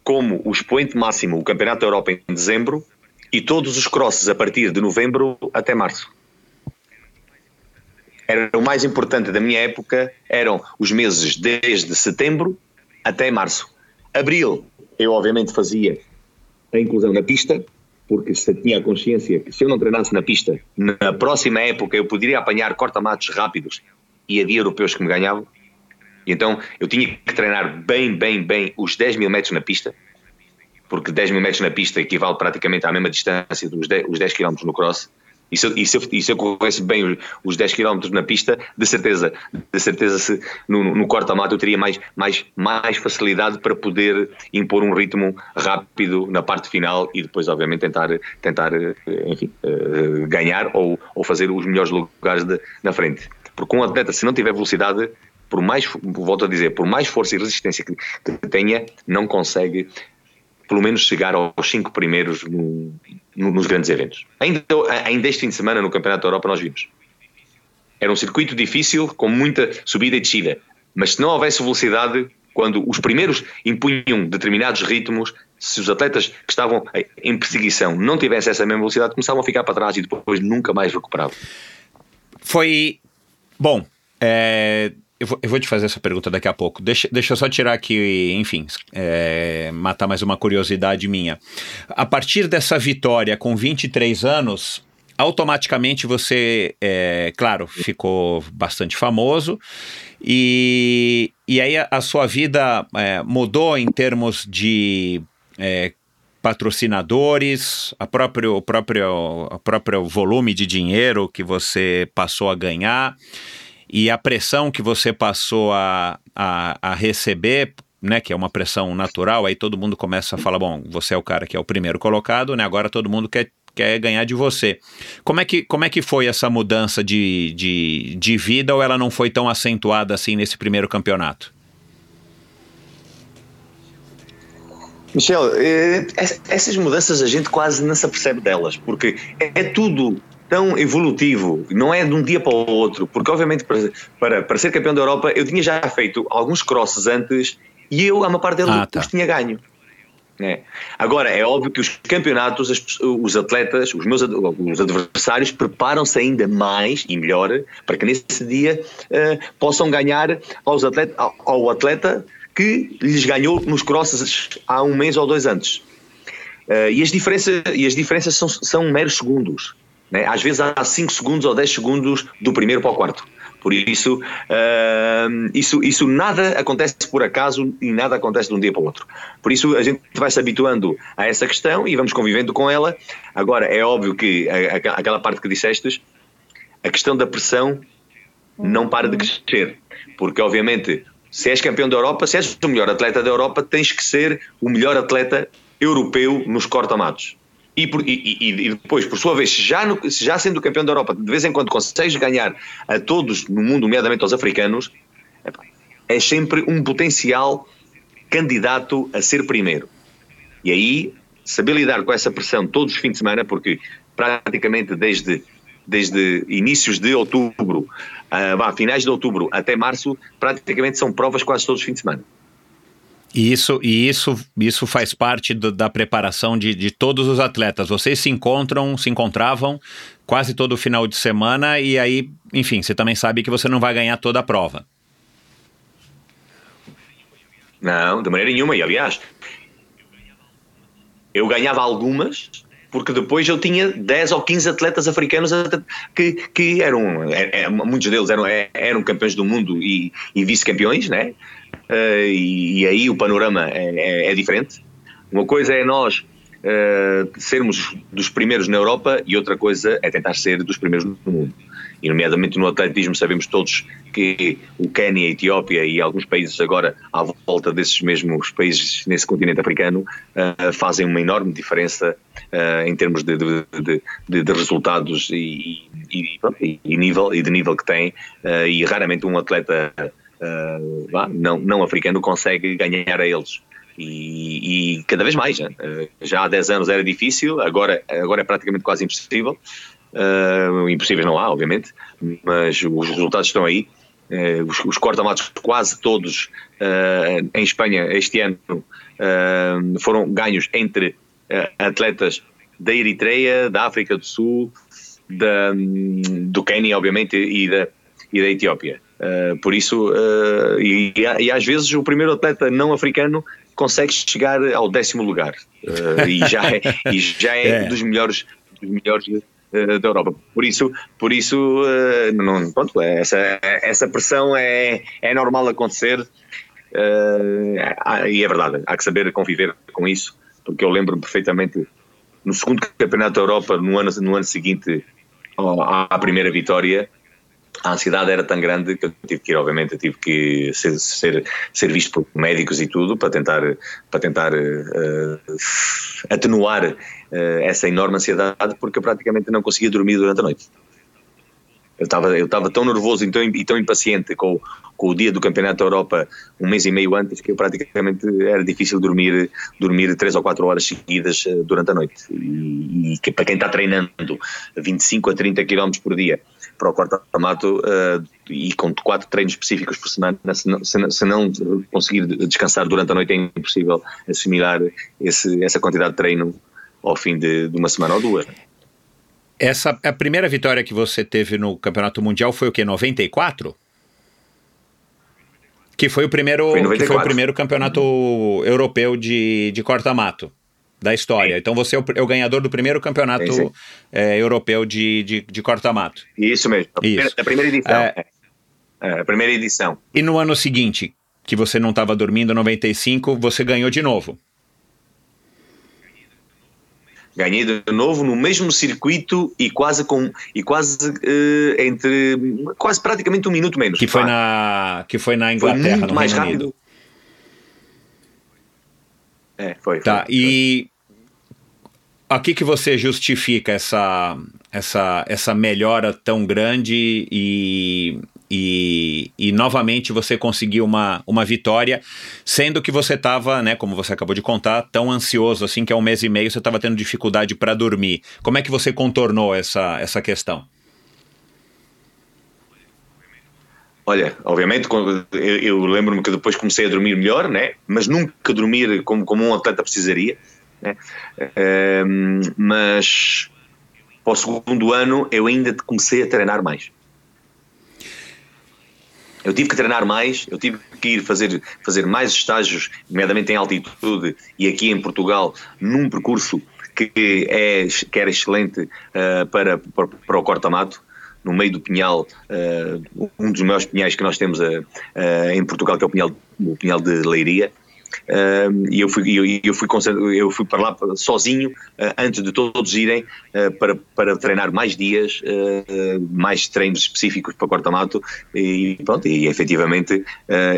como o expoente máximo, o Campeonato da Europa em dezembro e todos os crosses a partir de novembro até março. Era o mais importante da minha época, eram os meses desde setembro até março. Abril, eu obviamente fazia a inclusão na pista, porque se tinha a consciência que se eu não treinasse na pista, na próxima época eu poderia apanhar corta-matos rápidos e havia europeus que me ganhavam. E então eu tinha que treinar bem, bem, bem os 10 mil metros na pista, porque 10 mil metros na pista equivale praticamente à mesma distância dos 10, os 10 km no cross. E se, eu- e se, e se eu corresse bem os, os 10 km na pista, de certeza, de certeza se no, no corta-mato eu teria mais, mais, mais facilidade para poder impor um ritmo rápido na parte final e depois, obviamente, tentar, tentar eh, enfim, eh, ganhar ou, ou fazer os melhores lugares de- na frente. Porque um atleta, se não tiver velocidade, por mais, volto a dizer, por mais força e resistência que, que tenha, não consegue pelo menos chegar aos cinco primeiros no- no- nos grandes eventos. Ainda, ainda este fim de semana no Campeonato da Europa nós vimos. Era um circuito difícil, com muita subida e descida, mas se não houvesse velocidade, quando os primeiros impunham determinados ritmos, se os atletas que estavam em perseguição não tivessem essa mesma velocidade, começavam a ficar para trás e depois nunca mais recuperavam. Foi. Bom, é, eu, vou, eu vou te fazer essa pergunta daqui a pouco. Deixa, deixa eu só tirar aqui, enfim, é, matar mais uma curiosidade minha. A partir dessa vitória com 23 anos. Automaticamente você, é, claro, ficou bastante famoso e, e aí a, a sua vida é, mudou em termos de é, patrocinadores, a próprio, o próprio, o próprio volume de dinheiro que você passou a ganhar e a pressão que você passou a, a, a receber, né, que é uma pressão natural, aí todo mundo começa a falar, bom, você é o cara que é o primeiro colocado, né, agora todo mundo quer, quer ganhar de você. Como é que, como é que foi essa mudança de, de, de vida ou ela não foi tão acentuada assim nesse primeiro campeonato? Michel, eh, ess- essas mudanças a gente quase não se apercebe delas, porque é é tudo tão evolutivo, não é de um dia para o outro, porque obviamente para, para, para ser campeão da Europa eu tinha já feito alguns crosses antes e eu, a uma parte deles, Ah, tá. os tinha ganho. É. Agora, é óbvio que os campeonatos, as os atletas, os meus os adversários preparam-se ainda mais e melhor para que nesse dia eh, possam ganhar aos atleta, ao, ao atleta que lhes ganhou nos crosses há um mês ou dois antes. Eh, e, as diferenças, e as diferenças são, são meros segundos. Né? Às vezes há 5 segundos ou 10 segundos do primeiro para o quarto. Por isso, eh, isso, isso nada acontece por acaso e nada acontece de um dia para o outro. Por isso a gente vai se habituando a essa questão e vamos convivendo com ela. Agora, é óbvio que a- a- aquela parte que dissestes, a questão da pressão não para de crescer. Porque, obviamente, se és campeão da Europa, se és o melhor atleta da Europa, tens que ser o melhor atleta europeu nos corta-matos. E, por- e- e- depois, por sua vez, já, no- já sendo campeão da Europa, de vez em quando consegues ganhar a todos no mundo, nomeadamente aos africanos, é sempre um potencial candidato a ser primeiro. E aí, saber lidar com essa pressão todos os fins de semana, porque praticamente desde, desde inícios de outubro, vá, finais de outubro até março, praticamente são provas quase todos os fins de semana. E isso, e isso, isso faz parte do- da preparação de, de todos os atletas. Vocês se encontram, se encontravam quase todo final de semana e aí, enfim, você também sabe que você não vai ganhar toda a prova. Não, de maneira nenhuma. E aliás, eu ganhava algumas porque depois eu tinha 10 ou 15 atletas africanos que, que eram, é- é- muitos deles eram, é- eram campeões do mundo e, e vice-campeões, né? Eh, e, aí o panorama é, é- é diferente. Uma coisa é nós eh, sermos dos primeiros na Europa e outra coisa é tentar ser dos primeiros no mundo. E, nomeadamente no atletismo, sabemos todos que o Quênia, a Etiópia e alguns países agora à volta desses mesmos países nesse continente africano eh, fazem uma enorme diferença eh, em termos de, de, de- de- resultados e, e, e- nível, e de nível que têm. e raramente um atleta vá, não, não africano consegue ganhar a eles. E, e cada vez mais, né? Eh, já há 10 anos era difícil, agora, agora é praticamente quase impossível. Uh, impossíveis não há, obviamente, mas os resultados estão aí. Uh, os, os corta-matos, quase todos uh, em Espanha este ano, uh, foram ganhos entre uh, atletas da Eritreia, da África do Sul, da, do Quênia, obviamente, e da, e da Etiópia. Uh, por isso, uh, e, e às vezes o primeiro atleta não africano consegue chegar ao décimo lugar uh, e já é, e já é, É. dos melhores, dos melhores da Europa. Por isso, por isso não, pronto, essa, essa pressão é, é normal acontecer há- e é verdade, há que saber conviver com isso, porque eu lembro perfeitamente no segundo campeonato da Europa, no ano, no ano seguinte, à primeira vitória, a ansiedade era tão grande que eu tive que ir, obviamente, eu tive que ser, ser, ser visto por médicos e tudo para tentar, para tentar uh, atenuar uh, essa enorme ansiedade, porque eu praticamente não conseguia dormir durante a noite. Eu estava eu estava tão nervoso e tão, e tão impaciente com, com o dia do Campeonato da Europa um mês e meio antes que eu praticamente era difícil dormir dormir três ou quatro horas seguidas durante a noite e, e que para quem está treinando 25 a 30 km por dia para o corta-mato uh, e com quatro treinos específicos por semana, se não, se não, conseguir descansar durante a noite é impossível assimilar esse, essa quantidade de treino ao fim de, de uma semana ou duas. Essa a primeira vitória que você teve no Campeonato Mundial foi o que 94? Que foi o primeiro, foi que foi o primeiro campeonato europeu de, de corta-mato da história. Sim. Então você é o, é o, ganhador do primeiro campeonato sim, sim. É, europeu de, de, de corta-mato. Isso mesmo, a primeira, a primeira edição. É, é, a primeira edição. E no ano seguinte, que você não estava dormindo, 95, você ganhou de novo. Ganhei de novo no mesmo circuito e quase com e quase uh, entre quase praticamente um minuto menos. Que foi na que foi na Inglaterra, foi muito mais Reino rápido. Unido. É, foi. Tá. Foi, e aqui que você justifica essa essa essa melhora tão grande e e, e novamente você conseguiu uma, uma vitória, sendo que você estava, né, como você acabou de contar, tão ansioso assim que há um mês e meio você estava tendo dificuldade para dormir. Como é que você contornou essa, essa questão? Olha, obviamente, eu, lembro-me que depois comecei a dormir melhor, né? mas nunca dormir como, como um atleta precisaria. Né? Um, mas para o segundo ano eu ainda comecei a treinar mais. Eu tive que treinar mais, eu tive que ir fazer, fazer mais estágios, nomeadamente em altitude e aqui em Portugal, num percurso que, é, que era excelente uh, para, para, para o corta-mato no meio do Pinhal, uh, um dos maiores pinhais que nós temos uh, uh, em Portugal, que é o Pinhal, o Pinhal de Leiria, e eu fui, eu, eu, fui, eu fui para lá sozinho uh, antes de todos irem uh, para, para treinar mais dias, uh, mais treinos específicos para corta-mato e pronto, e efetivamente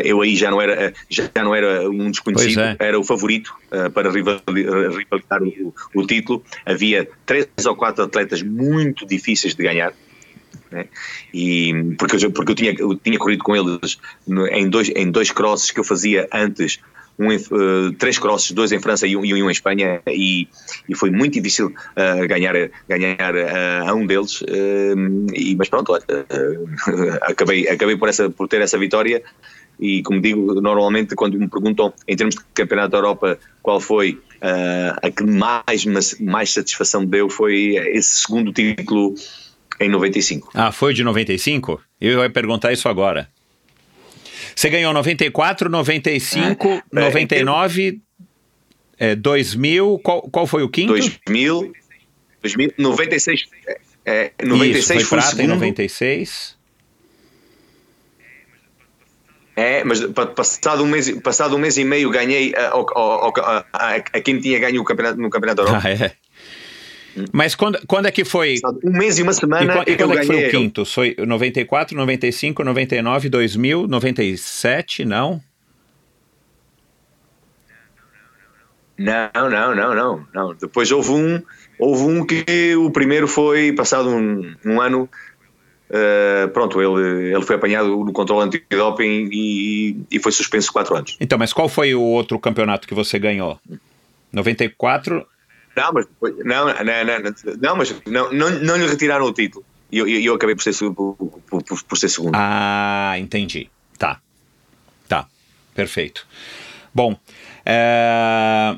eu aí já não era, já não era um desconhecido, é. era o favorito para rivalizar o, o título. Havia três ou quatro atletas muito difíceis de ganhar. Né? E porque eu, porque eu tinha eu tinha corrido com eles em dois em dois crosses que eu fazia antes um, uh, três crosses, dois em França e um, e um em Espanha, e, e, foi muito difícil uh, ganhar, ganhar uh, a um deles, e, mas pronto, acabei, acabei por, essa, por ter essa vitória. E como digo, normalmente quando me perguntam em termos de Campeonato da Europa qual foi a que mais, mais satisfação deu, foi esse segundo título em 95. Ah, foi de 95? Eu ia perguntar isso agora. Você ganhou 94, 95, é, 99, é, 2000. Qual, qual foi o quinto? 2000, 2000 96. É, 96 Isso, foi, foi prata em 96. É, mas passado um mês, passado um mês e meio ganhei a, a, a, a quem tinha ganho o campeonato, no Campeonato da Europa. Ah, é. Mas quando, quando é que foi? Um mês e uma semana. E, e quando é que foi o quinto? Foi 94, 95, 99, 2000, 97? Não? Não, não, não, não, não. Depois houve um, houve um que o primeiro foi passado um, um ano. Uh, pronto, ele, ele foi apanhado no controle antidoping e, e foi suspenso quatro anos. Então, mas qual foi o outro campeonato que você ganhou? 94, não, mas não, não, não, não, mas não, não, não lhe retiraram o título. E eu, eu, eu, acabei por ser, por, por, por, ser segundo. Ah, entendi. Tá. Tá. Perfeito. Bom, é...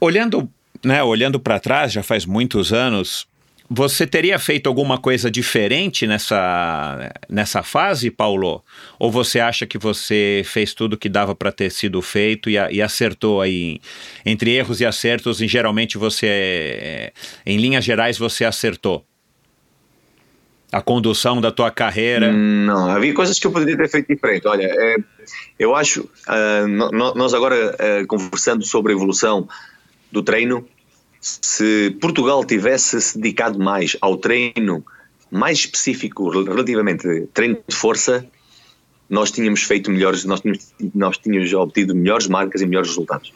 olhando, né, olhando para trás, já faz muitos anos, você teria feito alguma coisa diferente nessa, nessa fase, Paulo? Ou você acha que você fez tudo que dava para ter sido feito e, e, acertou aí? Entre erros e acertos, e geralmente você, em linhas gerais, você acertou? A condução da tua carreira? Não, havia coisas que eu poderia ter feito diferente. Olha, é, eu acho, uh, nós agora uh, conversando sobre a evolução do treino, se Portugal tivesse se dedicado mais ao treino mais específico relativamente treino de força, nós tínhamos feito melhores, nós tínhamos, nós tínhamos obtido melhores marcas e melhores resultados.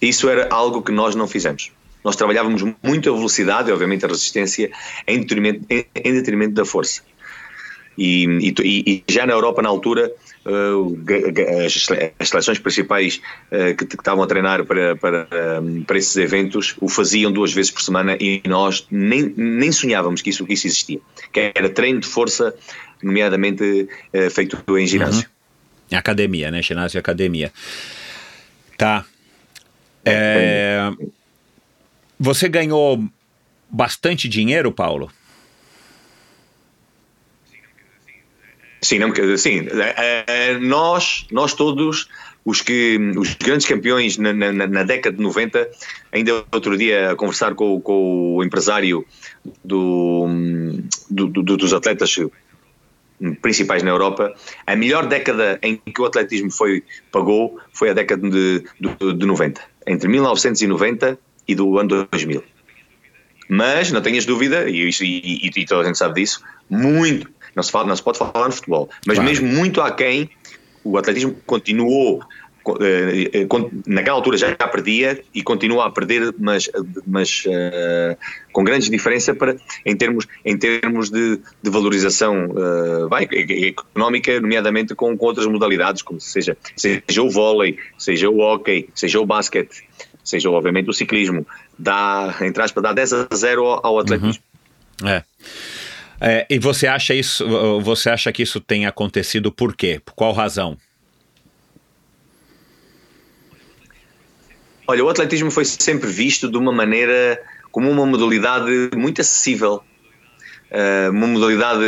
Isso era algo que nós não fizemos. Nós trabalhávamos muito a velocidade e, obviamente, a resistência em detrimento, em, em detrimento da força. E, e, e, já na Europa, na altura, uh, as, seleções principais uh, que, estavam a treinar para, para, um, para esses eventos o faziam duas vezes por semana e nós nem, nem sonhávamos que isso, que isso existia. Que era treino de força, nomeadamente feito em ginásio. Uhum. Academia, né? Ginásio e academia. Tá. É, você ganhou bastante dinheiro, Paulo? Sim, não, sim uh, nós, nós todos, os, que, os grandes campeões na, na, na, década de 90, ainda outro dia a conversar com, com o empresário do, do, do, dos atletas principais na Europa, a melhor década em que o atletismo foi, pagou foi a década de, de, de 90, entre 1990 e do ano 2000. Mas, não tenhas dúvida, e, e, e, e toda a gente sabe disso, muito, não se, fala, não se pode falar no futebol, mas claro. mesmo muito aquém, o atletismo continuou eh, eh, naquela altura já perdia e continua a perder, mas, mas uh, com grandes diferenças para, em termos, em termos de, de valorização uh, vai, económica, nomeadamente com, com, outras modalidades, como seja, seja o vôlei, seja o hockey, seja o basquete, seja obviamente o ciclismo, dá, entre aspas, dá 10 a 0 ao atletismo. Uhum. É. É, e você acha isso? Você acha que isso tem acontecido por quê? Por qual razão? Olha, o atletismo foi sempre visto de uma maneira como uma modalidade muito acessível, uh, uma modalidade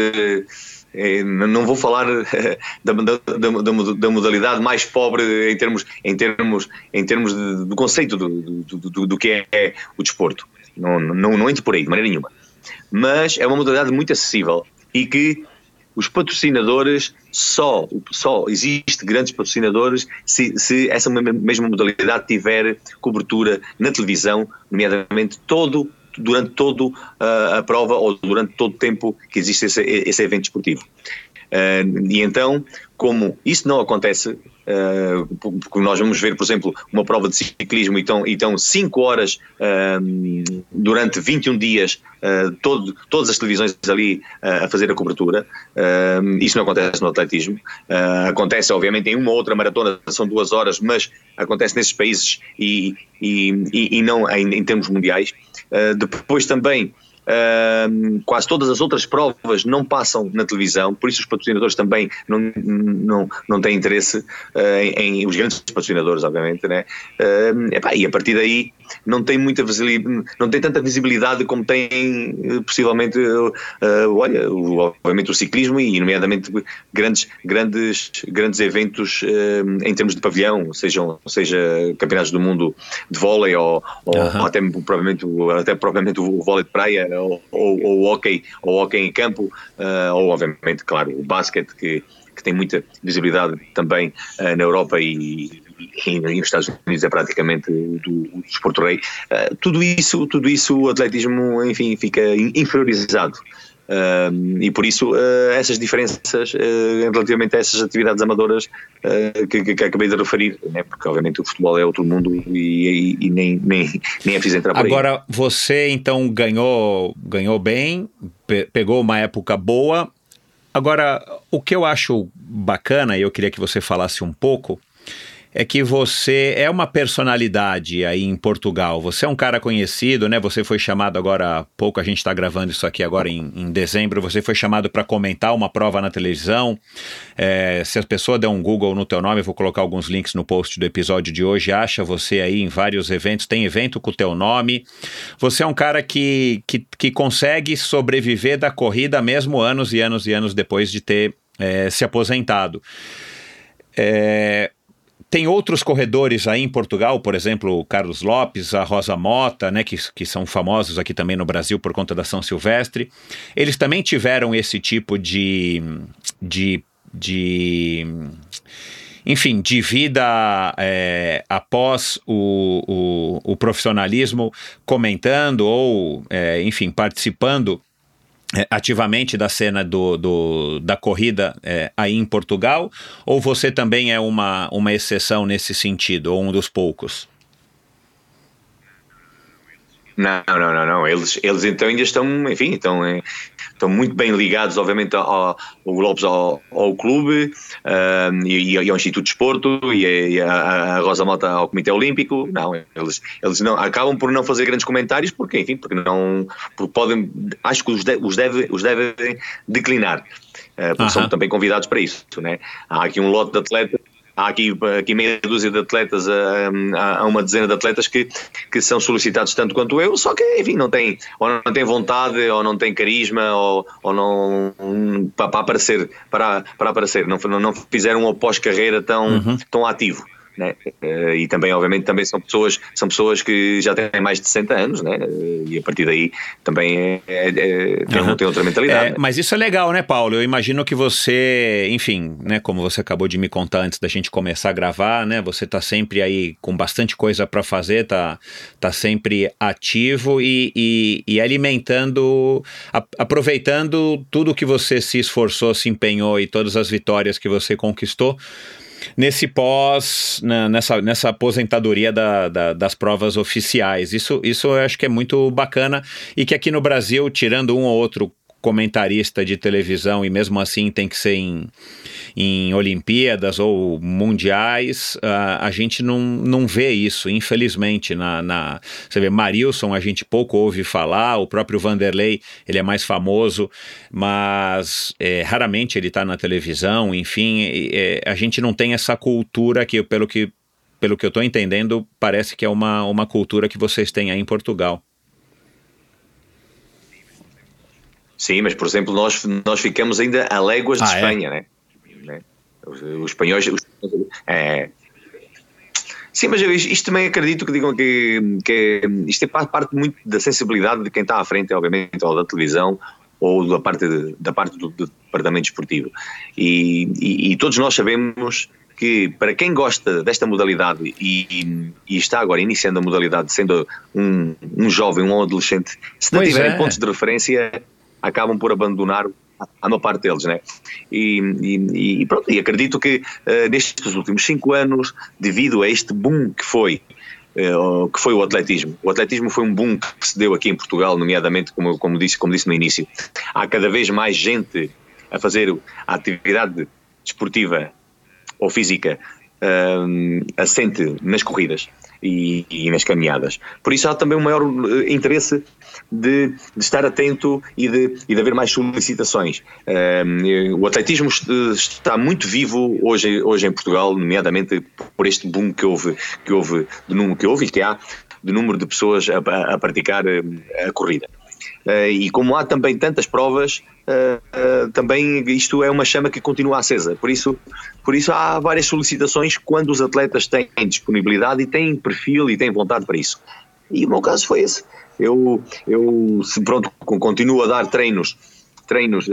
eh, não vou falar da, da, da, da, modalidade mais pobre em termos, em termos, em termos de, do conceito do, do, do, do que é o desporto. Não, não, não entro por aí, de maneira nenhuma mas é uma modalidade muito acessível e que os patrocinadores só, só existe grandes patrocinadores se, se essa mesma modalidade tiver cobertura na televisão, nomeadamente todo durante toda uh, a prova ou durante todo o tempo que existe esse, esse evento esportivo. Uh, e então, como isso não acontece, porque nós vamos ver, por exemplo, uma prova de ciclismo e estão, então 5 horas uh, durante 21 dias, uh, todo, todas as televisões ali a fazer a cobertura. isso não acontece no atletismo. acontece, obviamente, em uma outra maratona, são duas horas, mas acontece nesses países e, e, e, e não em, em, termos mundiais. depois também. Quase todas as outras provas não passam na televisão, por isso os patrocinadores também não, não, não têm interesse uh, em, em, os grandes patrocinadores, obviamente, né? Epá, e a partir daí não tem muita visibilidade, não tem tanta visibilidade como tem eh, possivelmente, olha, o, obviamente o ciclismo e nomeadamente grandes, grandes, grandes eventos em termos de pavilhão, sejam, seja campeonatos do mundo de vôlei ou, ou, ou até provavelmente, até provavelmente o vôlei de praia ou, ou, ou o hockey, ou hockey em campo, uh, ou obviamente, claro, o basquete que, que tem muita visibilidade também uh, na Europa e, e, e, nos Estados Unidos é praticamente do, desporto rei. Uh, tudo isso, tudo isso, o atletismo, enfim, fica inferiorizado. Uh, e por isso uh, essas diferenças relativamente a essas atividades amadoras que, que, que, acabei de referir, né? porque obviamente o futebol é outro mundo e, e, e nem, nem, nem é preciso entrar por Agora, aí. você então ganhou, ganhou bem, pe pegou uma época boa. Agora, o que eu acho bacana, e eu queria que você falasse um pouco, é que você é uma personalidade aí em Portugal. Você é um cara conhecido, né? Você foi chamado agora há pouco, a gente está gravando isso aqui agora em, em dezembro. Você foi chamado para comentar uma prova na televisão. É, se a pessoa der um Google no teu nome, eu vou colocar alguns links no post do episódio de hoje. Acha você aí em vários eventos. Tem evento com o teu nome. Você é um cara que, que, que consegue sobreviver da corrida mesmo anos e anos e anos depois de ter é, se aposentado. É, tem outros corredores aí em Portugal, por exemplo, o Carlos Lopes, a Rosa Mota, né, que, que são famosos aqui também no Brasil por conta da São Silvestre. Eles também tiveram esse tipo de, de, de enfim, de vida é, após o, o, o, profissionalismo, comentando ou, é, enfim, participando ativamente da cena do, do da corrida é, aí em Portugal? Ou você também é uma, uma exceção nesse sentido, ou um dos poucos? Não, não, não, não. Eles, eles então ainda estão, enfim, estão, eh, estão muito bem ligados, obviamente, ao, ao Lopes ao, ao clube uh, e, e, ao Instituto de Esporto e, a, a, Rosa Mota ao Comitê Olímpico. Não, eles, eles não, acabam por não fazer grandes comentários porque, enfim, porque não porque podem, acho que os, de, os, deve, os devem declinar. Uh, porque uh -huh. são também convidados para isso. Né? Há aqui um lote de atletas há aqui, aqui meia dúzia de atletas, há uma dezena de atletas que, que são solicitados tanto quanto eu, só que, enfim, não tem, ou não tem vontade, ou não tem carisma, ou, ou não, para, para aparecer, para, para aparecer, não, não fizeram um pós-carreira tão, uhum. tão ativo. Né? Eh, e também, obviamente, também são pessoas, são pessoas que já têm mais de 60 anos, né? E a partir daí também é, é, é, tem, uhum. tem, outra mentalidade. É, né? Mas isso é legal, né, Paulo? Eu imagino que você, enfim, né, como você acabou de me contar antes da gente começar a gravar, né? Você tá sempre aí com bastante coisa para fazer, tá, tá sempre ativo e, e, e alimentando, a, aproveitando tudo que você se esforçou, se empenhou e todas as vitórias que você conquistou nesse pós, na, nessa, nessa aposentadoria da, da, das provas oficiais. Isso, isso eu acho que é muito bacana e que aqui no Brasil, tirando um ou outro comentarista de televisão e mesmo assim tem que ser em, em Olimpíadas ou mundiais, uh, a gente não, não vê isso, infelizmente. Na, na, você vê, Marilson a gente pouco ouve falar, o próprio Vanderlei ele é mais famoso, mas é, raramente ele está na televisão, enfim, é, a gente não tem essa cultura que, pelo que, pelo que eu estou entendendo, parece que é uma, uma cultura que vocês têm aí em Portugal. Sim, mas por exemplo, nós, nós ficamos ainda a léguas de ah, é? Espanha, é? né? Os, os espanhóis. Os, é, sim, mas isto também acredito que digam que, que isto é parte muito da sensibilidade de quem está à frente, obviamente, ou da televisão ou da parte, de, da parte do, do departamento esportivo. E, e, e, todos nós sabemos que para quem gosta desta modalidade e, e, está agora iniciando a modalidade, sendo um, um jovem, um adolescente, se não tiverem é. pontos de referência, acabam por abandonar a maior parte deles, né? E, e, e pronto, e acredito que uh, nestes últimos cinco anos, devido a este boom que foi, uh, que foi o atletismo, o atletismo foi um boom que se deu aqui em Portugal, nomeadamente, como, como, disse, como disse no início, há cada vez mais gente a fazer a atividade desportiva ou física uh, assente nas corridas e, e, nas caminhadas. Por isso há também um maior eh, interesse de, de estar atento e de, e de haver mais solicitações. Uh, o atletismo está muito vivo hoje, hoje em Portugal, nomeadamente por este boom que houve, que houve, de número que houve e que há de número de pessoas a, a praticar eh, a corrida. Uh, e como há também tantas provas, uh, uh, também isto é uma chama que continua acesa. Por isso, por isso há várias solicitações quando os atletas têm disponibilidade e têm perfil e têm vontade para isso. E o meu caso foi esse. Eu, eu pronto, continuo a dar treinos treinos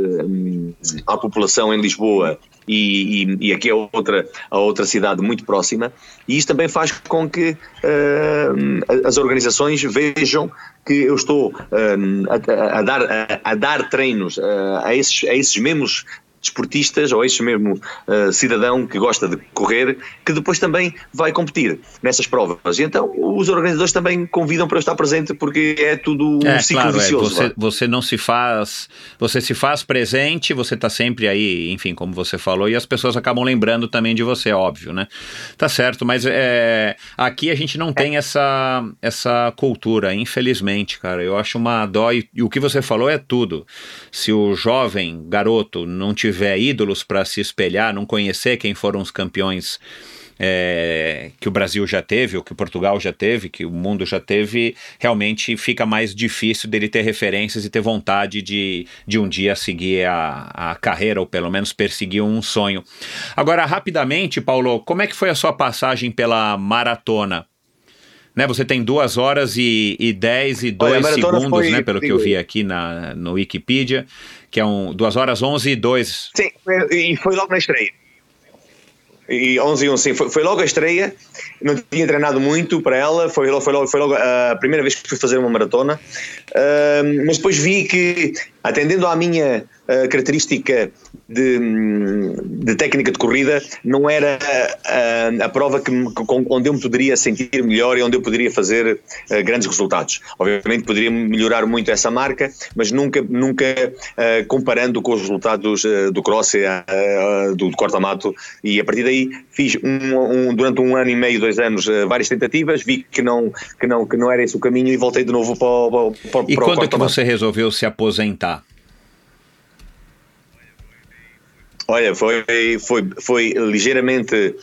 à população em Lisboa e, e, e, aqui é outra, a outra cidade muito próxima, e isso também faz com que uh, as organizações vejam que eu estou uh, a, a, dar, a, a, dar treinos uh, a, esses, a esses mesmos desportistas ou esse mesmo uh, cidadão que gosta de correr, que depois também vai competir nessas provas. E então os organizadores também convidam para eu estar presente porque é tudo um é, ciclo claro, é. vicioso. É. Você, você, não se faz, você se faz presente, você está sempre aí, enfim, como você falou, e as pessoas acabam lembrando também de você, óbvio, né? Tá certo, mas é, aqui a gente não tem essa, essa cultura, infelizmente, cara. Eu acho uma dó, e, e o que você falou é tudo. Se o jovem garoto não tiver tiver ídolos para se espelhar, não conhecer quem foram os campeões é, que o Brasil já teve, ou que Portugal já teve, que o mundo já teve, realmente fica mais difícil dele ter referências e ter vontade de, de um dia seguir a, a carreira, ou pelo menos perseguir um sonho. Agora, rapidamente, Paulo, como é que foi a sua passagem pela maratona? Né, você tem duas horas e, e dez e dois segundos, foi, né, pelo que eu vi aqui na, no Wikipedia que é um 2 horas 11 e 2. Sim, e foi logo na estreia. E 11 e 11, sim. Foi, foi logo a estreia, não tinha treinado muito para ela, foi, logo- foi, logo, foi logo a primeira vez que fui fazer uma maratona, Ah, mas depois vi que, atendendo à minha ah, característica de, hum, de técnica de corrida, não era ah, a prova que, onde eu me poderia sentir melhor e onde eu poderia fazer ah, grandes resultados. Obviamente poderia melhorar muito essa marca, mas nunca, nunca comparando com os resultados do cross, do, do corta-mato, e a partir daí fiz um, um- durante um ano e meio, dois anos, várias tentativas, vi que não, que, não, que não era esse o caminho e voltei de novo para, o- para, o- E para o quando que corta-mato. você resolveu se aposentar? Olha, foi, foi, foi ligeiramente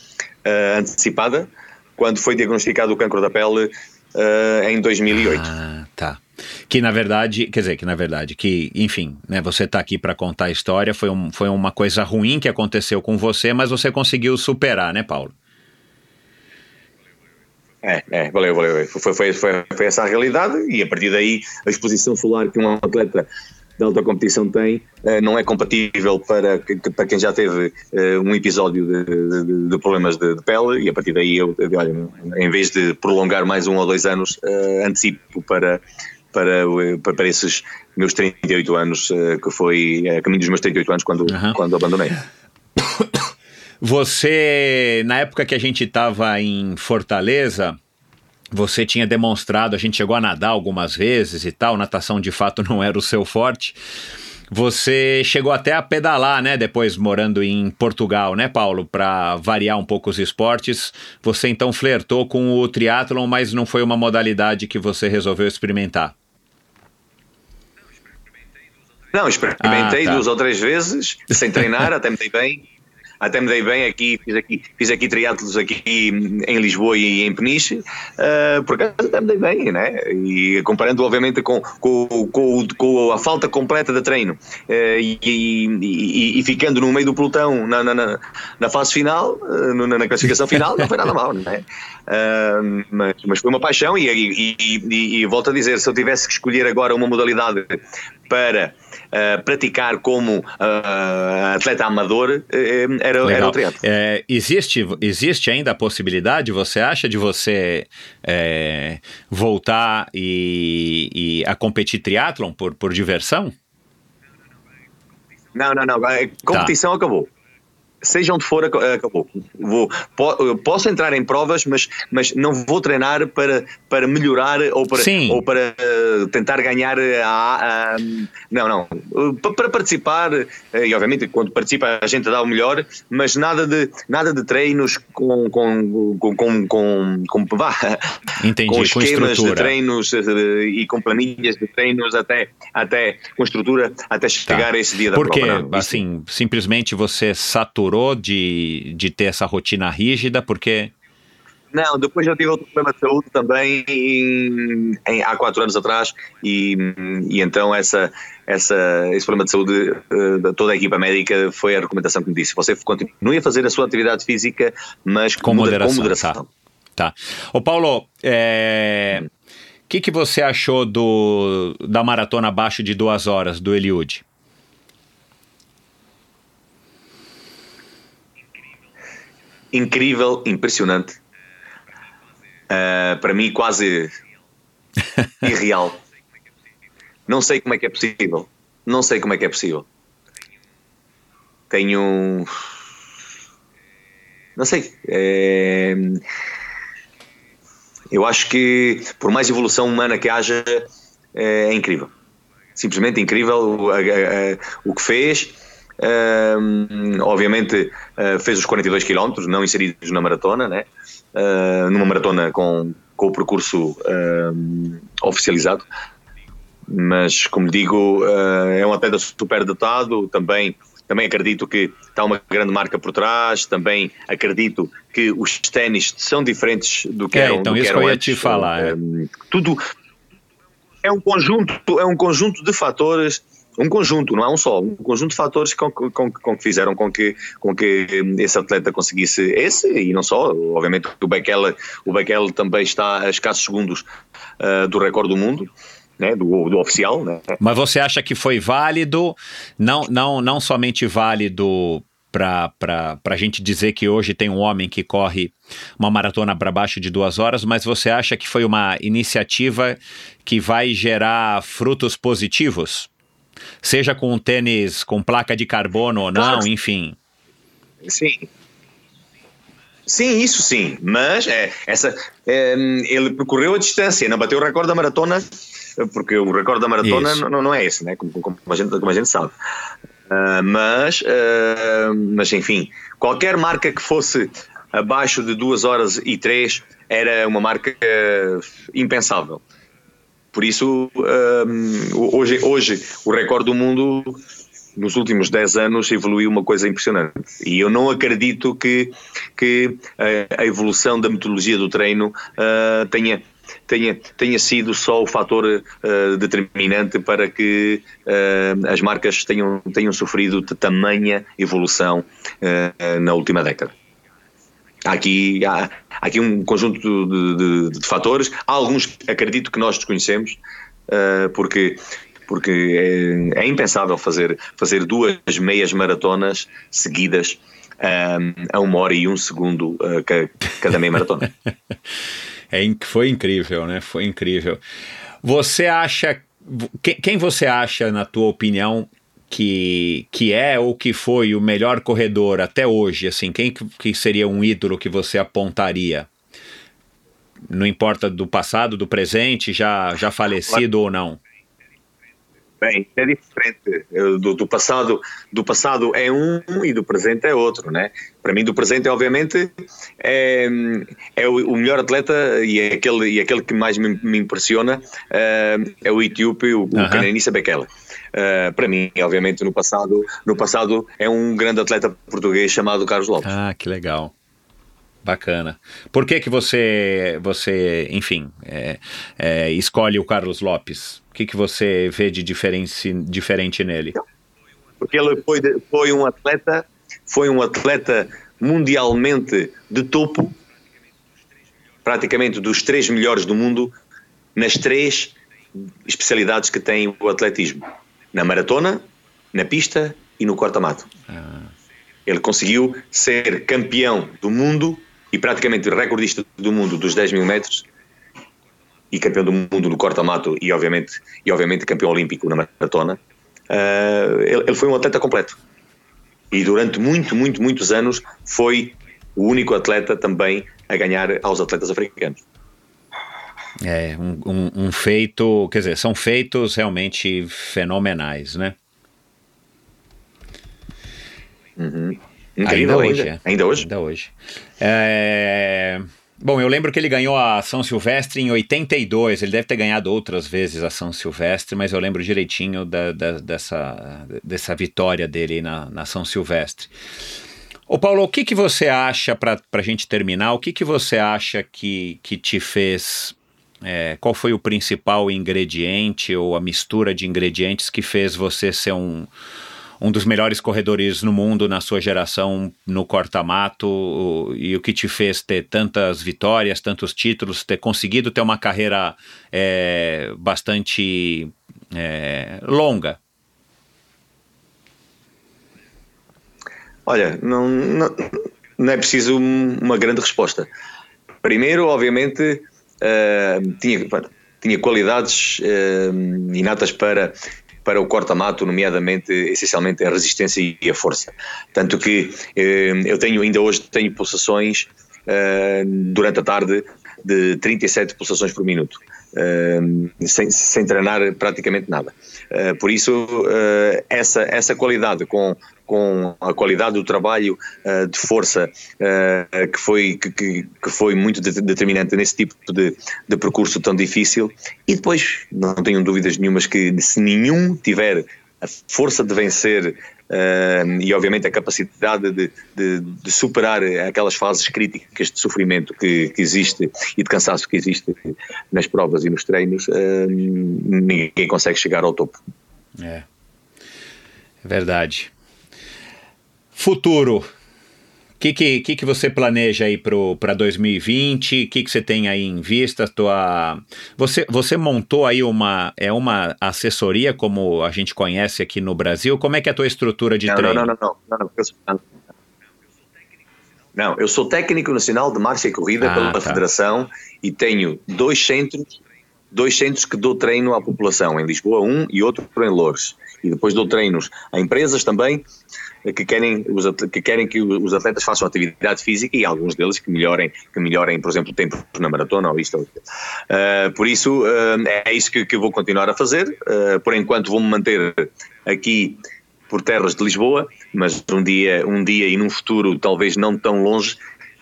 ah, antecipada quando foi diagnosticado o cancro da pele ah, em 2008. Ah, tá. Que na verdade, quer dizer, que na verdade, que, enfim, né, você tá aqui para contar a história, foi, um, foi uma coisa ruim que aconteceu com você, mas você conseguiu superar, né, Paulo? É, é, valeu, valeu. Foi, foi, foi, foi essa a realidade e a partir daí a exposição solar que um atleta de alta competição tem eh, não é compatível para, para quem já teve eh, um episódio de, de- de problemas de, de pele e a partir daí eu, eu, olha, em vez de prolongar mais um ou dois anos, eh, antecipo para, para, para, esses meus 38 anos, eh, que foi a caminho dos meus 38 anos quando, Aham. quando abandonei. Você, na época que a gente estava em Fortaleza, você tinha demonstrado, a gente chegou a nadar algumas vezes e tal, natação de fato não era o seu forte. Você chegou até a pedalar, né? Depois morando em Portugal, né, Paulo? Para variar um pouco os esportes. Você então flertou com o triatlon, mas não foi uma modalidade que você resolveu experimentar. Não, experimentei Ah, tá. duas ou três vezes, sem treinar, até me dei bem. Até me dei bem aqui, fiz aqui, fiz aqui triatlos aqui em Lisboa e em Peniche, uh, por acaso até me dei bem, né? E comparando obviamente com, com, com, com a falta completa de treino uh, e, e, e, ficando no meio do pelotão na, na, na fase final, uh, na, na classificação final, não foi nada mal, né? Uh, mas, mas foi uma paixão e, e, e volto a dizer, se eu tivesse que escolher agora uma modalidade para uh, praticar como uh, atleta amador, uh, era, era o triatlo. É, existe, existe ainda a possibilidade, você acha, de você é, voltar e, e, a competir triatlon por, por diversão? Não, não, não. A competição tá. acabou. Seja onde for, acabou. Vou, posso entrar em provas, mas, mas não vou treinar para, para melhorar ou para, Sim. ou para uh, tentar ganhar. A, a, não, não. Para participar, e obviamente quando participa a gente dá o melhor, mas nada de, nada de treinos com, com, com, com, com, com, vá, Entendi, com esquemas com de treinos e com planilhas de treinos até, até com estrutura até chegar tá. a esse dia da Porque, prova. Não, assim, simplesmente você saturou de, de ter essa rotina rígida, porque... Não, depois já tive outro problema de saúde também em, em, há quatro anos atrás e, e então essa, essa, esse problema de saúde uh, toda a equipa médica foi a recomendação que me disse. Você continue a fazer a sua atividade física, mas com moderação. Com moderação. Tá. tá. Ô Paulo, é... o que, que você achou do, da maratona abaixo de duas horas do Eliud? Incrível, impressionante. Uh, para mim, quase irreal. Não sei como é que é possível. Não sei como é que é possível. Tenho. Não sei. É... Eu acho que, por mais evolução humana que haja, é incrível. Simplesmente incrível o, a, a, o que fez. Obviamente uh, fez os 42 km, não inseridos na maratona, né? Uh, numa maratona com, com o percurso oficializado. Mas, como digo, é um atleta super dotado. Também, também acredito que está uma grande marca por trás. Também acredito que os ténis são diferentes do que é, eram. Então, isso que eram que eu ia te falar. É. Tudo é um conjunto, é um conjunto de fatores um conjunto, não é um só, um conjunto de fatores com, com, com que fizeram com que, com que esse atleta conseguisse esse e não só, obviamente o Bekele, o Bekele também está a escassos segundos uh, do recorde do mundo. Né, do, do, oficial. Né? Mas você acha que foi válido, não, não, não somente válido para a gente dizer que hoje tem um homem que corre uma maratona para baixo de duas horas, mas você acha que foi uma iniciativa que vai gerar frutos positivos? Seja com tênis com placa de carbono ou não, Claro. enfim. Sim. Sim, isso sim, mas é, essa, é, ele percorreu a distância, não bateu o recorde da maratona, porque o recorde da maratona Isso. não, não é esse, né? como, como, a, gente, como a gente sabe. Ah, mas, ah, mas, enfim, qualquer marca que fosse abaixo de 2 horas e 3 era uma marca ah, impensável. Por isso, ah, hoje, hoje o recorde do mundo nos últimos 10 anos evoluiu uma coisa impressionante. E eu não acredito que, que a, evolução da metodologia do treino ah, tenha, tenha, tenha sido só o fator ah, determinante para que ah, as marcas tenham, tenham sofrido tamanha evolução na última década. Há aqui, há, aqui um conjunto de, de- de fatores, há alguns acredito que nós desconhecemos, ah, porque, porque é, é impensável fazer, fazer duas meias maratonas seguidas ah, a uma hora e um segundo ca- cada meia maratona. É, foi incrível, né? Foi incrível. Você acha. que- Quem você acha, na tua opinião, que, que é ou que foi o melhor corredor até hoje? Assim, quem que, seria um ídolo que você apontaria? Não importa do passado, do presente, já, já falecido ou não. Bem, é diferente. Do, do passado, do passado é um e do presente é outro, né? Para mim, do presente, obviamente, é, é o, o melhor atleta e é aquele, e aquele que mais me, me impressiona eh, é o etíope, o, o Aham. Kenenisa Bekele. Eh, para mim, obviamente, no passado, no passado é um grande atleta português chamado Carlos Lopes. Ah, que legal. Bacana. Por que que você, você enfim, é, é, escolhe o Carlos Lopes? O que, que você vê de diferente, diferente nele? porque ele foi, foi um atleta, foi um atleta mundialmente de topo, praticamente dos três melhores do mundo, nas três especialidades que tem o atletismo: na maratona, na pista e no corta-mato. Ele conseguiu ser campeão do mundo e praticamente recordista do mundo dos 10 mil metros e campeão do mundo no corta-mato e obviamente, e obviamente campeão olímpico na maratona. Ah, ele, ele foi um atleta completo. E durante muito, muito, muitos anos foi o único atleta também a ganhar aos atletas africanos. É, um, um, um feito, quer dizer, são feitos realmente fenomenais, né? Incrível ainda. é. Ainda hoje. Ainda hoje. É, Bom, eu lembro que ele ganhou a São Silvestre em 82. Ele deve ter ganhado outras vezes a São Silvestre, mas eu lembro direitinho da- da- dessa, dessa vitória dele na, na São Silvestre. Ô Paulo, o que, que você acha, para a gente terminar, o que, que você acha que, que te fez. É, qual foi o principal ingrediente ou a mistura de ingredientes que fez você ser um, um dos melhores corredores no mundo na sua geração no corta-mato e o que te fez ter tantas vitórias, tantos títulos, ter conseguido ter uma carreira é, bastante é, longa? Olha, não, não, não é preciso um- uma grande resposta. Primeiro, obviamente, eh, tinha, tinha qualidades eh, inatas para, para o corta-mato, nomeadamente, essencialmente, a resistência e a força. Tanto que eh, eu tenho, ainda hoje, tenho pulsações durante a tarde de 37 pulsações por minuto. sem, sem treinar praticamente nada. Por isso, essa, essa qualidade com, com a qualidade do trabalho eh, de força eh, que, foi, que, que, foi muito de- determinante nesse tipo de, de percurso tão difícil. E depois, não tenho dúvidas nenhumas que se nenhum tiver a força de vencer eh, e obviamente a capacidade de, de- de superar aquelas fases críticas de sofrimento que, que existe e de cansaço que existe nas provas e nos treinos, eh, ninguém consegue chegar ao topo. É. É verdade. Futuro. O que, que, que, que você planeja aí para 2020? O que, que você tem aí em vista? Tua... Você, você montou aí uma, é uma assessoria como a gente conhece aqui no Brasil? Como é que é a tua estrutura de Não, treino? não, não, não, não, não, não, Não, eu sou técnico nacional de marcha e corrida Ah, pela tá. Federação e tenho dois centros, dois centros que dou treino à população, em Lisboa um e outro em Loures. E depois dou treinos a empresas também que querem, os atle- que querem que os atletas façam atividade física e alguns deles que melhorem, que melhorem por exemplo, tempos na maratona ou isto ou. Uh, por isso, uh, é isso que, que vou continuar a fazer. Uh, por enquanto, vou-me manter aqui por terras de Lisboa, mas um dia, um dia e num futuro talvez não tão longe,